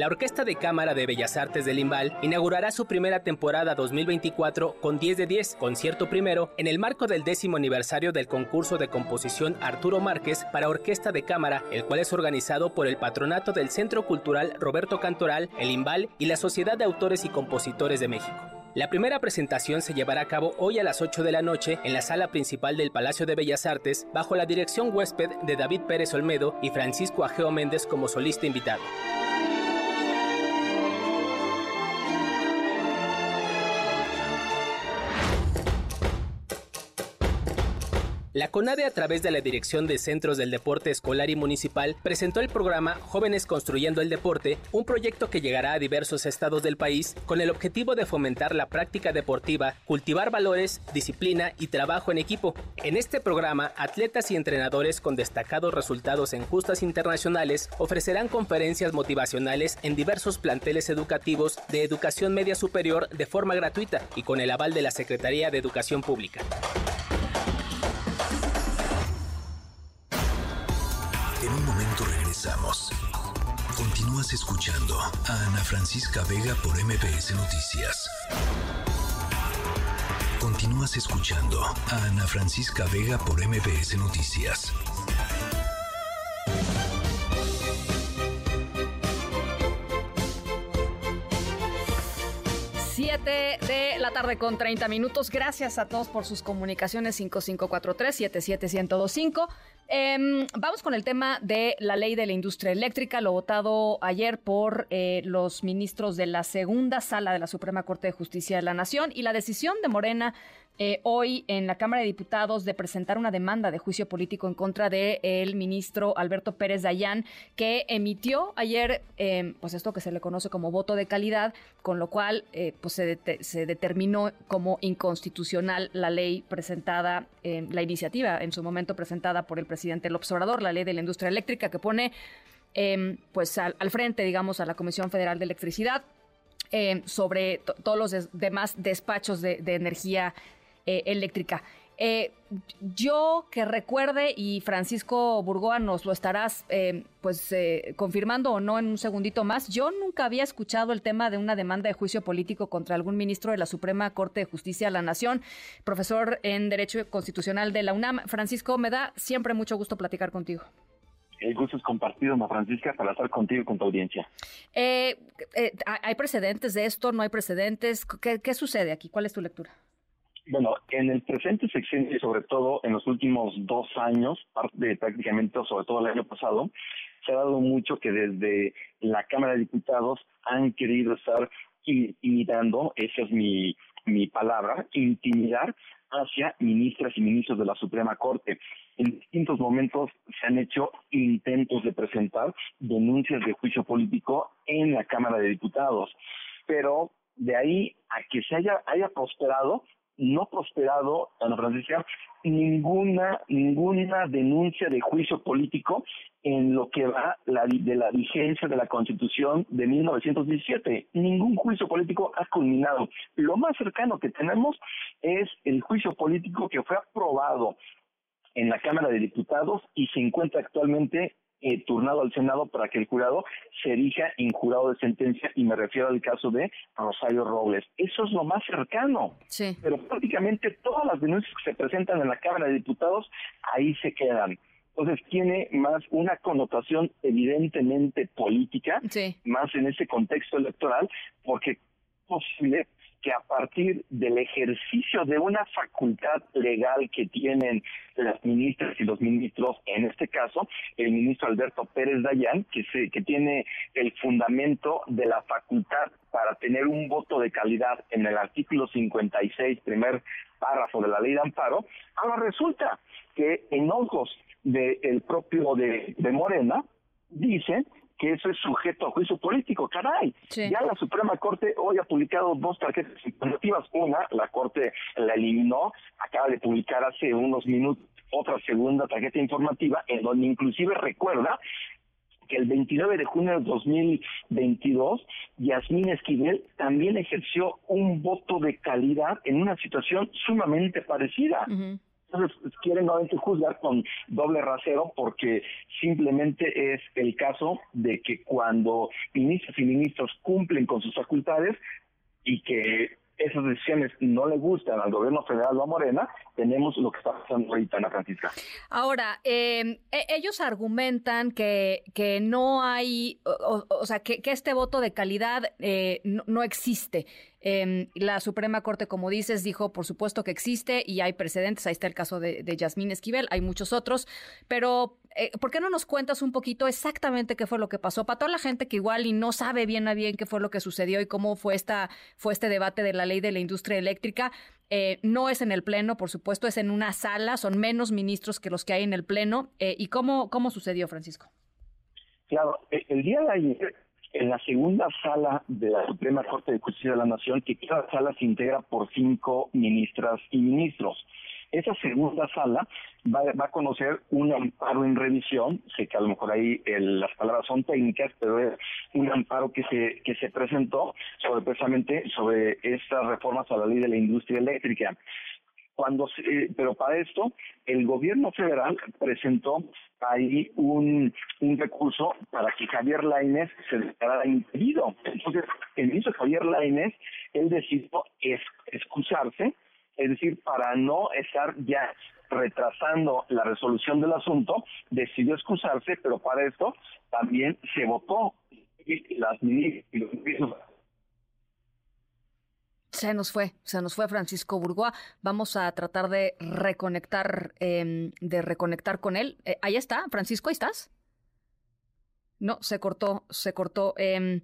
La Orquesta de Cámara de Bellas Artes del Limbal inaugurará su primera temporada 2024 con 10 de 10, concierto primero, en el marco del décimo aniversario del concurso de composición Arturo Márquez para Orquesta de Cámara, el cual es organizado por el patronato del Centro Cultural Roberto Cantoral, el Limbal y la Sociedad de Autores y Compositores de México. La primera presentación se llevará a cabo hoy a las 8 de la noche en la sala principal del Palacio de Bellas Artes bajo la dirección huésped de David Pérez Olmedo y Francisco Ageo Méndez como solista invitado. La CONADE a través de la Dirección de Centros del Deporte Escolar y Municipal presentó el programa Jóvenes Construyendo el Deporte, un proyecto que llegará a diversos estados del país con el objetivo de fomentar la práctica deportiva, cultivar valores, disciplina y trabajo en equipo. En este programa, atletas y entrenadores con destacados resultados en justas internacionales ofrecerán conferencias motivacionales en diversos planteles educativos de educación media superior de forma gratuita y con el aval de la Secretaría de Educación Pública. Continúas escuchando a Ana Francisca Vega por MBS Noticias. Continúas escuchando a Ana Francisca Vega por MBS Noticias. La tarde con 30 minutos. Gracias a todos por sus comunicaciones 5543-77125. Em, vamos con el tema de la ley de la industria eléctrica, lo votado ayer por eh, los ministros de la segunda sala de la Suprema Corte de Justicia de la Nación y la decisión de Morena eh, hoy en la Cámara de Diputados de presentar una demanda de juicio político en contra del ministro Alberto Pérez Dayán, que emitió ayer, eh, pues esto que se le conoce como voto de calidad, con lo cual eh, pues se, det- se determinó como inconstitucional la ley presentada, eh, la iniciativa en su momento presentada por el presidente López Obrador, la ley de la industria eléctrica, que pone eh, pues al, al frente, digamos, a la Comisión Federal de Electricidad sobre to- todos los demás despachos de, de energía eh, eléctrica. Eh, yo que recuerde, y Francisco Burgoa nos lo estarás eh, pues eh, confirmando o no en un segundito más, yo nunca había escuchado el tema de una demanda de juicio político contra algún ministro de la Suprema Corte de Justicia de la Nación, profesor en Derecho Constitucional de la UNAM. Francisco, me da siempre mucho gusto platicar contigo. El gusto es compartido, Ana Francisca, para estar contigo y con tu audiencia. ¿Hay precedentes de esto? ¿No hay precedentes? ¿Qué, qué sucede aquí? ¿Cuál es tu lectura? Bueno, en el presente sexenio y sobre todo en los últimos dos años, parte prácticamente, sobre todo el año pasado, se ha dado mucho que desde la Cámara de Diputados han querido estar imitando, esa es mi, mi palabra, intimidar hacia ministras y ministros de la Suprema Corte. En distintos momentos se han hecho intentos de presentar denuncias de juicio político en la Cámara de Diputados, pero de ahí a que se haya, haya prosperado, no prosperado, Ana Francisca, ninguna, ninguna denuncia de juicio político en lo que va la, de la vigencia de la Constitución de 1917. Ningún juicio político ha culminado. Lo más cercano que tenemos es el juicio político que fue aprobado en la Cámara de Diputados y se encuentra actualmente eh, turnado al Senado para que el jurado se erija en jurado de sentencia y me refiero al caso de Rosario Robles. Eso es lo más cercano. Sí. Pero prácticamente todas las denuncias que se presentan en la Cámara de Diputados ahí se quedan. Entonces tiene más una connotación evidentemente política, más en ese contexto electoral, porque posible que a partir del ejercicio de una facultad legal que tienen las ministras y los ministros, en este caso el ministro Alberto Pérez Dayán, que se, que tiene el fundamento de la facultad para tener un voto de calidad en el artículo 56, primer párrafo de la ley de amparo, ahora resulta que en ojos del propio de, de Morena dice que eso es sujeto a juicio político. Caray, ya la Suprema Corte hoy ha publicado dos tarjetas informativas. Una, la Corte la eliminó, acaba de publicar hace unos minutos otra segunda tarjeta informativa, en donde inclusive recuerda que el 29 de junio de 2022, Yasmín Esquivel también ejerció un voto de calidad en una situación sumamente parecida. Entonces quieren nuevamente juzgar con doble rasero porque simplemente es el caso de que cuando ministros y ministros cumplen con sus facultades y que esas decisiones no le gustan al gobierno federal o a Morena, tenemos lo que está pasando ahorita, Ana Francisca. Ahora, eh, ellos argumentan que, que no hay, o, sea, que, que este voto de calidad eh, no existe. Eh, la Suprema Corte, como dices, dijo, por supuesto que existe y hay precedentes. Ahí está el caso de, de Yasmín Esquivel, hay muchos otros. Pero, eh, ¿por qué no nos cuentas un poquito exactamente qué fue lo que pasó? Para toda la gente que igual y no sabe bien a bien qué fue lo que sucedió y cómo fue, esta, fue este debate de la ley de la industria eléctrica. Eh, no es en el Pleno, por supuesto, es en una sala, son menos ministros que los que hay en el Pleno. Eh, ¿Y cómo, cómo sucedió, Francisco? Claro, el día de ayer, en la segunda sala de la Suprema Corte de Justicia de la Nación, que cada sala se integra por cinco ministras y ministros. Esa segunda sala va, a conocer un amparo en revisión, sé que a lo mejor ahí el- las palabras son técnicas, pero es un amparo que se, que se presentó sobre precisamente sobre estas reformas a la ley de la industria eléctrica cuando eh, pero para esto el gobierno federal presentó ahí un, un recurso para que Javier Lainez se declarara impedido. Entonces, el ministro Javier Lainez, él decidió es, excusarse, es decir, para no estar ya retrasando la resolución del asunto, decidió excusarse, pero para esto también se votó las ministras Se nos fue, se nos fue Francisco Burgoa. Vamos a tratar de reconectar, eh, de reconectar con él. Eh, ahí está, Francisco, ¿ahí estás? No, se cortó, se cortó. Eh,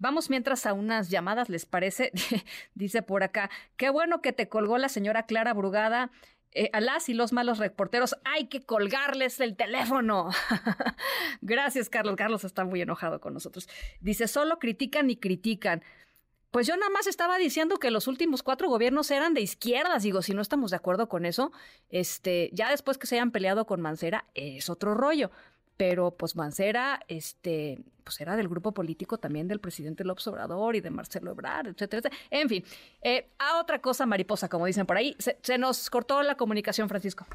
vamos mientras a unas llamadas, ¿les parece? Dice por acá, qué bueno que te colgó la señora Clara Brugada. Eh, a las y los malos reporteros hay que colgarles el teléfono. Gracias, Carlos. Carlos está muy enojado con nosotros. Dice, solo critican y critican. Pues yo nada más estaba diciendo que los últimos cuatro gobiernos eran de izquierdas. Digo, si no estamos de acuerdo con eso, este, ya después que se hayan peleado con Mancera, es otro rollo. Pero pues Mancera, este, pues era del grupo político también del presidente López Obrador y de Marcelo Ebrard, etcétera, etcétera. En fin, eh, a otra cosa mariposa, como dicen por ahí. Se, se nos cortó la comunicación, Francisco.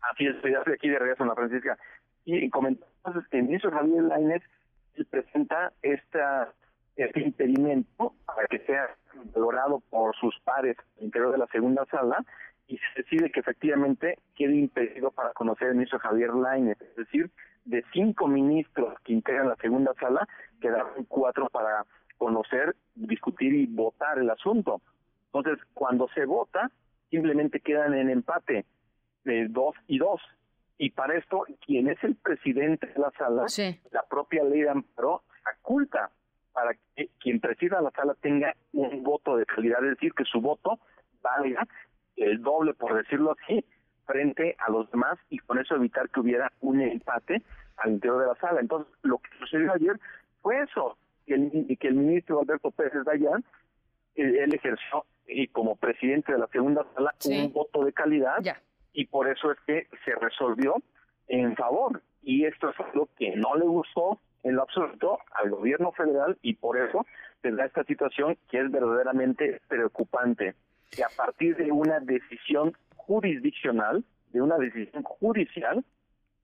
Así es, ya estoy aquí de regreso la Francisca. Y comentamos que el ministro Javier Lainez presenta esta, este impedimento para que sea valorado por sus pares al interior de la segunda sala y se decide que efectivamente quede impedido para conocer al ministro Javier Lainez. Es decir, de cinco ministros que integran la segunda sala, quedaron cuatro para conocer, discutir y votar el asunto. Entonces, cuando se vota, simplemente quedan en empate de dos y dos. Y para esto, quien es el presidente de la sala, la propia ley de amparo faculta para que quien presida la sala tenga un voto de calidad, es decir, que su voto valga el doble, por decirlo así, frente a los demás y con eso evitar que hubiera un empate al interior de la sala. Entonces, lo que sucedió ayer fue eso, que el, que el ministro Alberto Pérez Dayan, él, él ejerció y como presidente de la segunda sala Sí. un voto de calidad y por eso es que se resolvió en favor. Y esto es algo que no le gustó en lo absoluto al gobierno federal y por eso da esta situación que es verdaderamente preocupante. Que a partir de una decisión jurisdiccional, de una decisión judicial,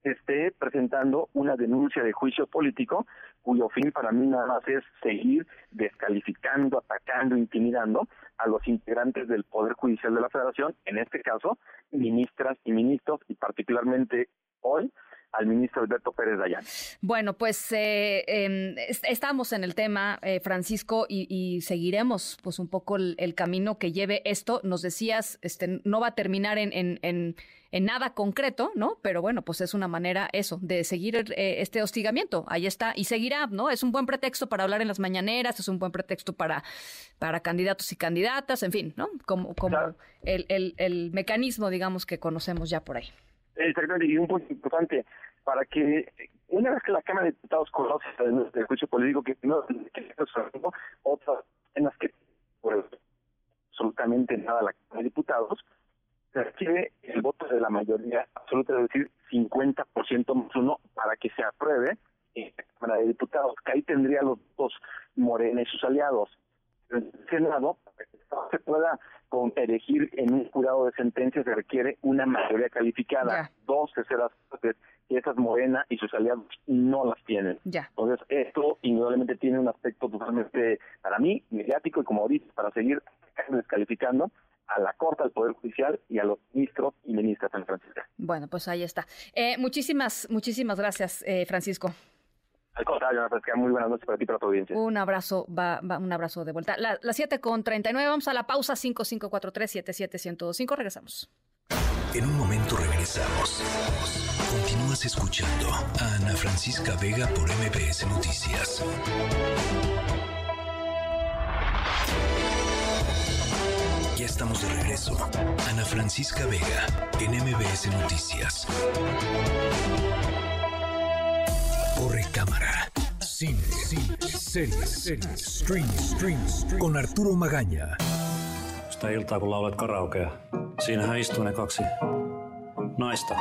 esté presentando una denuncia de juicio político cuyo fin para mí nada más es seguir descalificando, atacando, intimidando a los integrantes del Poder Judicial de la Federación, en este caso, ministras y ministros, y particularmente hoy al ministro Alberto Pérez Dayán. Bueno, pues eh, eh, est- estamos en el tema, eh, Francisco, y, y seguiremos pues un poco el, el camino que lleve esto. Nos decías, este, no va a terminar en, en, en, en nada concreto, ¿no? Pero bueno, pues es una manera eso, de seguir eh, este hostigamiento. Ahí está, y seguirá, ¿no? Es un buen pretexto para hablar en las mañaneras, es un buen pretexto para, para candidatos y candidatas, en fin, ¿no? Como, como el, el, el mecanismo, digamos, que conocemos ya por ahí. Exactamente, y un punto importante, para que una vez que la Cámara de Diputados conoce el, juicio político, que no que otras en las que por absolutamente nada la Cámara de Diputados, se requiere el voto de la mayoría absoluta, es decir, 50% más uno para que se apruebe en la Cámara de Diputados, que ahí tendría los votos Morena y sus aliados. En el Senado, se pueda con elegir en un jurado de sentencia se requiere una mayoría calificada, dos terceras partes, y esas Morena y sus aliados no las tienen. Ya. Entonces, esto indudablemente tiene un aspecto totalmente, para mí, mediático y como ahorita, para seguir descalificando a la Corte, al Poder Judicial y a los ministros y ministras San Francisco. Bueno, pues ahí está. Eh, muchísimas, muchísimas gracias, eh, Francisco. Al contrario, Ana Francisca, muy buenas noches para ti y para tu audiencia. Un abrazo, va, va, un abrazo de vuelta. La, las 7 con 39, vamos a la pausa 5543-77125, regresamos. En un momento regresamos. Continúas escuchando a Ana Francisca Vega por MBS Noticias. Ya estamos de regreso. Ana Francisca Vega en MBS Noticias. Corre cámara. Cine, cine, series, series, stream, stream, stream. Con Arturo Magaña. Sitä iltaa, kun laulat karaokea. Siinähän istuu ne kaksi naista.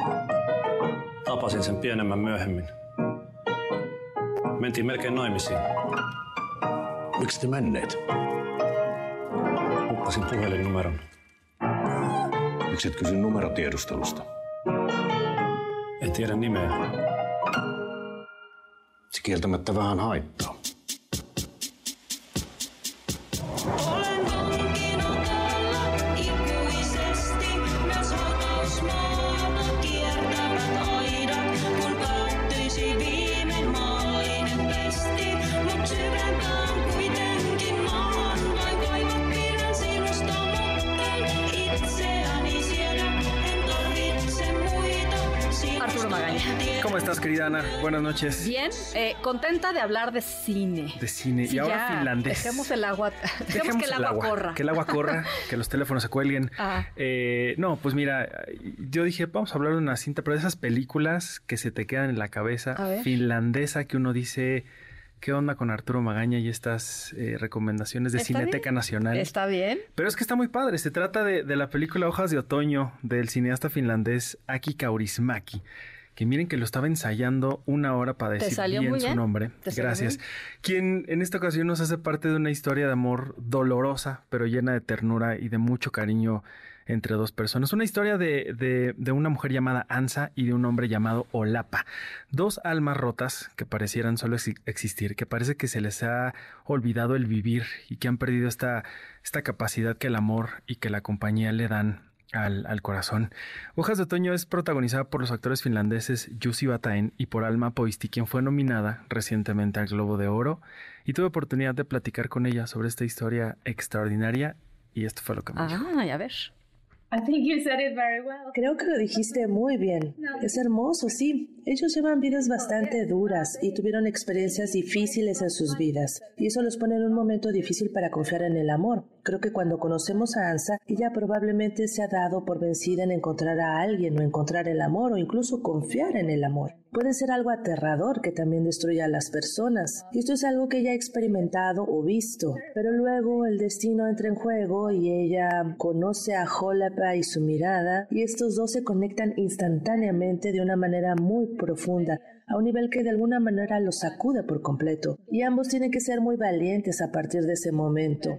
Tapasin sen pienemmän myöhemmin. Mentiin melkein naimisiin. Miksi te menneet? Hukkasin puhelinnumeron. Miksi et kysy numerotiedustelusta? En tiedä nimeä. Se kieltämättä vähän haittaa. Querida Ana? Buenas noches. Bien, eh, contenta de hablar de cine. De cine. Sí, y ahora ya, finlandés. Dejemos el agua, dejemos, que el agua, corra. Que el agua corra, que los teléfonos se cuelguen. Ah. Eh, no, pues mira, yo dije, vamos a hablar de una cinta, pero de esas películas que se te quedan en la cabeza, finlandesa, que uno dice, ¿qué onda con Arturo Magaña y estas eh, recomendaciones de Cineteca bien. Nacional? Está bien. Pero es que está muy padre. Se trata de, de la película Hojas de Otoño del cineasta finlandés Aki Kaurismäki. Que miren que lo estaba ensayando una hora para decir bien su nombre. Gracias. Quien en esta ocasión nos hace parte de una historia de amor dolorosa, pero llena de ternura y de mucho cariño entre dos personas. Una historia de, de- de una mujer llamada Ansa y de un hombre llamado Olapa. Dos almas rotas que parecieran solo exi- existir, que parece que se les ha olvidado el vivir y que han perdido esta, esta capacidad que el amor y que la compañía le dan al, al corazón. Hojas de Otoño es protagonizada por los actores finlandeses Jussi Bataen y por Alma Poisti, quien fue nominada recientemente al Globo de Oro, y tuve oportunidad de platicar con ella sobre esta historia extraordinaria, y esto fue lo que me dijo. Ah, a ver. Creo que lo dijiste muy bien. Es hermoso, sí. Ellos llevan vidas bastante duras y tuvieron experiencias difíciles en sus vidas. Y eso los pone en un momento difícil para confiar en el amor. Creo que cuando conocemos a Ansa, ella probablemente se ha dado por vencida en encontrar a alguien o encontrar el amor o incluso confiar en el amor. Puede ser algo aterrador que también destruya a las personas. Esto es algo que ella ha experimentado o visto. Pero luego el destino entra en juego y ella conoce a Jolapa y su mirada y estos dos se conectan instantáneamente de una manera muy profunda, a un nivel que de alguna manera los sacude por completo. Y ambos tienen que ser muy valientes a partir de ese momento.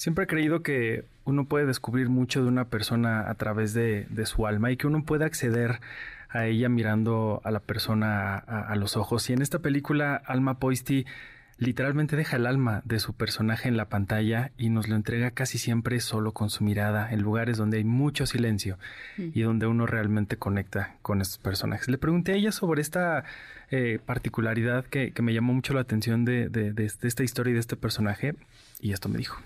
Siempre he creído que uno puede descubrir mucho de una persona a través de, de su alma y que uno puede acceder a ella mirando a la persona a, a los ojos. Y en esta película, Alma Poisti literalmente deja el alma de su personaje en la pantalla y nos lo entrega casi siempre solo con su mirada, en lugares donde hay mucho silencio y donde uno realmente conecta con estos personajes. Le pregunté a ella sobre esta eh, particularidad que, que me llamó mucho la atención de, de- de- de esta historia y de este personaje y esto me dijo.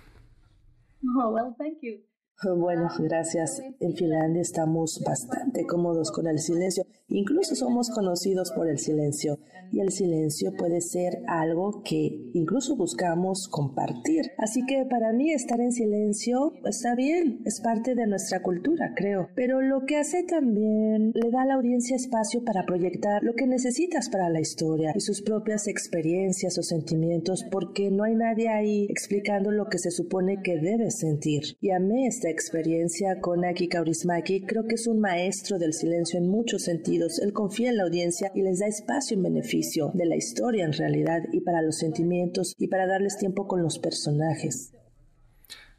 Oh, well, thank you. Bueno, gracias. En Finlandia estamos bastante cómodos con el silencio. Incluso somos conocidos por el silencio. Y el silencio puede ser algo que incluso buscamos compartir. Así que para mí estar en silencio está bien. Es parte de nuestra cultura, creo. Pero lo que hace también le da a la audiencia espacio para proyectar lo que necesitas para la historia y sus propias experiencias o sentimientos porque no hay nadie ahí explicando lo que se supone que debes sentir. Y amé esta experiencia con Aki Kaurismäki. Creo que es un maestro del silencio en muchos sentidos. Él confía en la audiencia y les da espacio en beneficio de la historia en realidad y para los sentimientos y para darles tiempo con los personajes.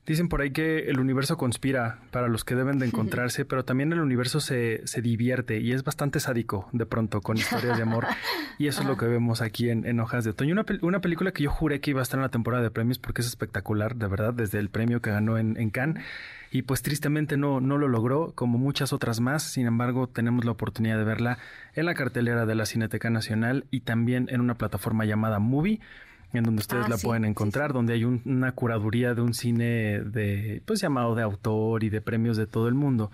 Dicen por ahí que el universo conspira para los que deben de encontrarse, pero también el universo se, se divierte y es bastante sádico de pronto con historias de amor. Y eso es lo que vemos aquí en, en Hojas de Otoño. Una, una película que yo juré que iba a estar en la temporada de premios porque es espectacular, de verdad, desde el premio que ganó en, en Cannes. Y pues tristemente no, no lo logró, como muchas otras más. Sin embargo, tenemos la oportunidad de verla en la cartelera de la Cineteca Nacional y también en una plataforma llamada Movie en donde ustedes Ah, la sí, pueden sí, encontrar, donde hay un- una curaduría de un cine de, pues llamado de autor y de premios de todo el mundo,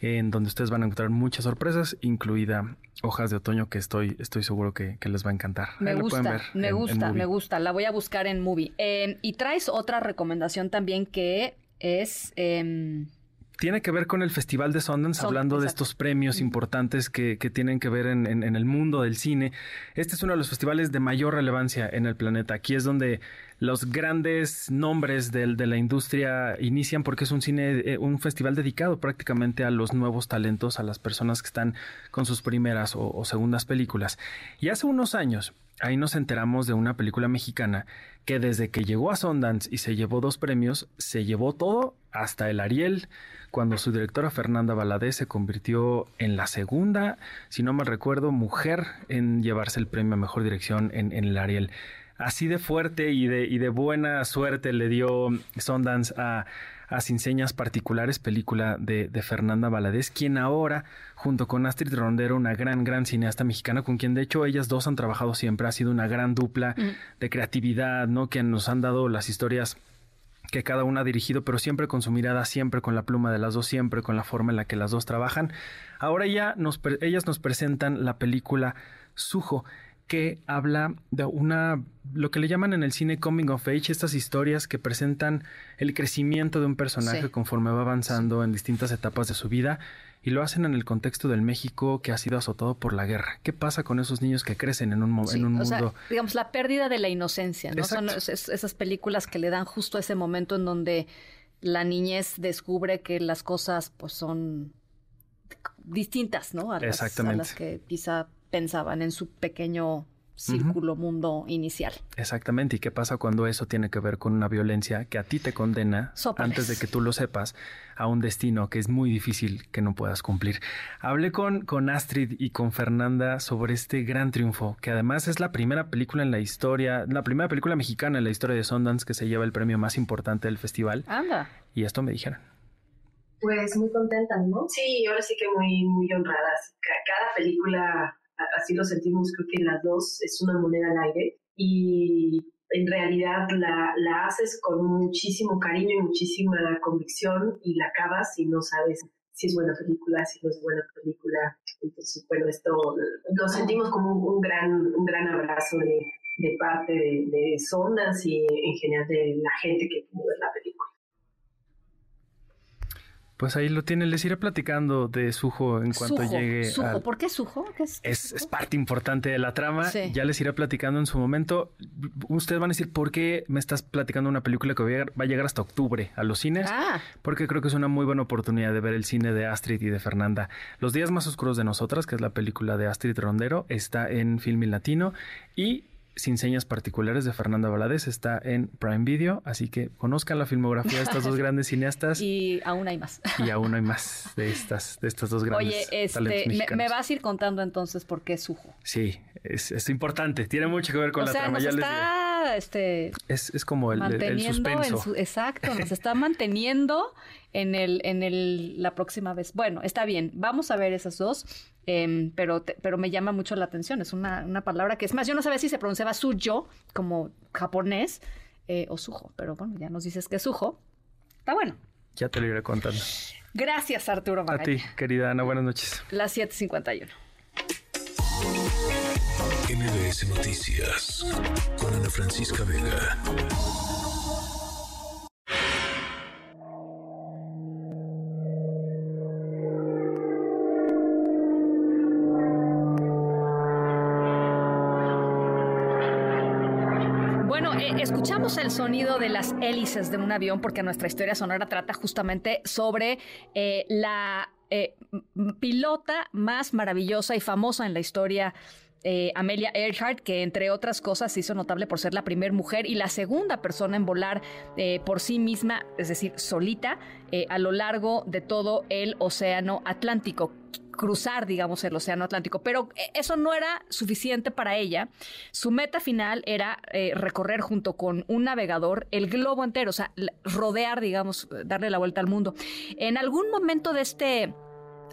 en donde ustedes van a encontrar muchas sorpresas, incluida Hojas de Otoño, que estoy, estoy seguro que, que les va a encantar. Me Ahí gusta, ver me en- gusta, me gusta. La voy a buscar en Movie. Eh, y traes otra recomendación también que es... em, Tiene que ver con el Festival de Sundance, Son- hablando de estos premios importantes que, que tienen que ver en, en- en el mundo del cine. Este es uno de los festivales de mayor relevancia en el planeta. Aquí es donde los grandes nombres del- de la industria inician porque es un cine, eh, un festival dedicado prácticamente a los nuevos talentos, a las personas que están con sus primeras o, o segundas películas. Y hace unos años, ahí nos enteramos de una película mexicana que desde que llegó a Sundance y se llevó dos premios, se llevó todo hasta el Ariel, cuando su directora Fernanda Valadez se convirtió en la segunda, si no mal recuerdo, mujer en llevarse el premio a mejor dirección en, en el Ariel. Así de fuerte y de, y de buena suerte le dio Sundance a, a Sin Señas Particulares, película de, de Fernanda Valadez, quien ahora, junto con Astrid Rondero, una gran, gran cineasta mexicana, con quien de hecho ellas dos han trabajado siempre, ha sido una gran dupla de creatividad, ¿no? Que nos han dado las historias que cada una ha dirigido, pero siempre con su mirada, siempre con la pluma de las dos, siempre con la forma en la que las dos trabajan. Ahora ya nos, ellas nos presentan la película Sujo, que habla de una, lo que le llaman en el cine coming of age, estas historias que presentan el crecimiento de un personaje Sí. conforme va avanzando en distintas etapas de su vida y lo hacen en el contexto del México que ha sido azotado por la guerra. ¿Qué pasa con esos niños que crecen en un, sí, en un o sea, mundo? digamos, la pérdida de la inocencia, ¿no? Son Exacto. es- es- esas películas que le dan justo ese momento en donde la niñez descubre que las cosas pues son distintas, ¿no? A las, a Exactamente. las que quizá pensaban en su pequeño círculo mundo inicial. Exactamente, ¿y qué pasa cuando eso tiene que ver con una violencia que a ti te condena, Sópales. antes de que tú lo sepas, a un destino que es muy difícil que no puedas cumplir? Hablé con, con Astrid y con Fernanda sobre este gran triunfo, que además es la primera película en la historia, la primera película mexicana en la historia de Sundance que se lleva el premio más importante del festival, Anda. y esto me dijeron. Pues muy contentas, ¿no? Sí, ahora sí que muy, muy honradas. Ca- Cada película, así lo sentimos, creo que las dos es una moneda al aire y en realidad la, la haces con muchísimo cariño y muchísima convicción y la acabas y no sabes si es buena película, si no es buena película. Entonces, bueno, esto lo sentimos como un, un gran, un gran abrazo de, de parte de, de Sundance y en general de la gente que pudo ver la película. Pues ahí lo tienen, les iré platicando de Sujo en cuanto Sujo, llegue Sujo. al- ¿Por qué Sujo? ¿Qué es? Es, es parte importante de la trama. Sí. Ya les iré platicando en su momento. Ustedes van a decir, ¿por qué me estás platicando una película que va a llegar, va a llegar hasta octubre a los cines? Ah. Porque creo que es una muy buena oportunidad de ver el cine de Astrid y de Fernanda. Los días más oscuros de nosotras, que es la película de Astrid Rondero, está en Filmin Latino y Sin señas particulares de Fernanda Valadez está en Prime Video, así que conozcan la filmografía de estas dos grandes cineastas y, Y aún hay más. aún hay más de estas, de estas dos grandes Oye, este, me, vas a ir contando entonces por qué Sujo. Sí, es, es importante. Tiene mucho que ver con o la sea, trama. nos Ya les está este, diré. es, es como el, el- suspenso. en su, exacto, nos está manteniendo en el, en el, la próxima vez. Bueno, está bien, vamos a ver esas dos, em, pero, te- pero me llama mucho la atención. Es una, una palabra que es más, yo no sabía si se pronunciaba suyo como japonés eh, o sujo, pero bueno, ya nos dices que es sujo. Está bueno. Ya te lo iré contando. Gracias, Arturo A Magaña. ti, querida Ana, buenas noches. Las 7:51. MBS Noticias con Ana Francisca Vega. Escuchamos el sonido de las hélices de un avión porque nuestra historia sonora trata justamente sobre eh, la eh, pilota más maravillosa y famosa en la historia eh, Amelia Earhart, que entre otras cosas se hizo notable por ser la primera mujer y la segunda persona en volar por sí misma, es decir, solita, a lo largo de todo el Océano Atlántico cruzar, digamos, el Océano Atlántico. Pero eh, eso no era suficiente para ella. Su meta final era eh, recorrer junto con un navegador el globo entero, o sea, rodear, digamos, darle la vuelta al mundo. En algún momento de este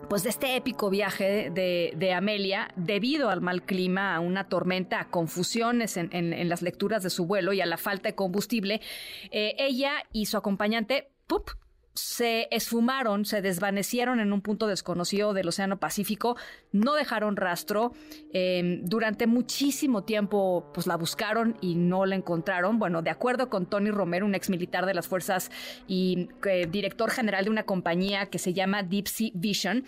pues de este épico viaje de, Amelia, debido al mal clima, a una tormenta, a confusiones en las lecturas de su vuelo y a la falta de combustible, eh, ella y su acompañante ¡pup! Se esfumaron, se desvanecieron en un punto desconocido del Océano Pacífico, no dejaron rastro. eh, durante muchísimo tiempo, pues la buscaron y no la encontraron. Bueno, de acuerdo con Tony Romero, un ex militar de las fuerzas y eh, director general de una compañía que se llama Deep Sea Vision,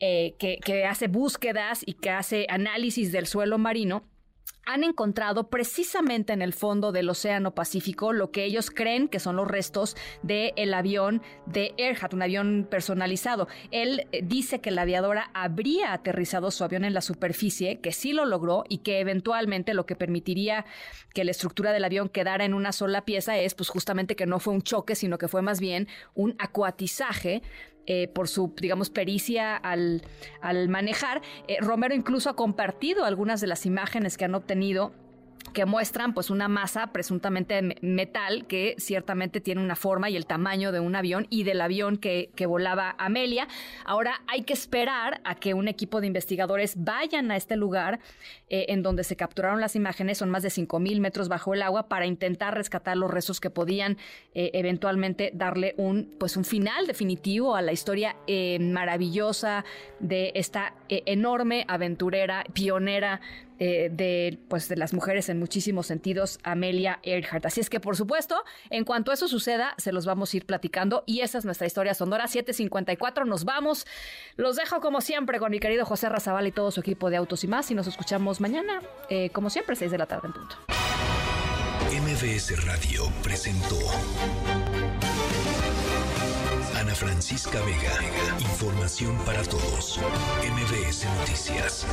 eh, que, que hace búsquedas y que hace análisis del suelo marino han encontrado precisamente en el fondo del Océano Pacífico lo que ellos creen que son los restos del avión de Earhart, un avión personalizado. Él eh, dice que la aviadora habría aterrizado su avión en la superficie, que sí lo logró y que eventualmente lo que permitiría que la estructura del avión quedara en una sola pieza es pues justamente que no fue un choque, sino que fue más bien un acuatizaje eh, por su, digamos, pericia al, al manejar. Eh, Romero incluso ha compartido algunas de las imágenes que han obtenido que muestran pues una masa presuntamente de me- metal que ciertamente tiene una forma y el tamaño de un avión y del avión que, que volaba Amelia. Ahora hay que esperar a que un equipo de investigadores vayan a este lugar eh, en donde se capturaron las imágenes, son más de 5.000 metros bajo el agua, para intentar rescatar los restos que podían eh, eventualmente darle un, pues un final definitivo a la historia eh, maravillosa de esta enorme aventurera, pionera eh, de, pues, de las mujeres en muchísimos sentidos, Amelia Earhart. Así es que, por supuesto, en cuanto eso suceda, se los vamos a ir platicando. Y esa es nuestra historia sonora 754. Nos vamos. Los dejo, como siempre, con mi querido José Razabal y todo su equipo de Autos y más. Y nos escuchamos mañana, eh, como siempre, 6 de la tarde en punto. MBS Radio presentó Ana Francisca Vega. Información para todos. MBS Noticias.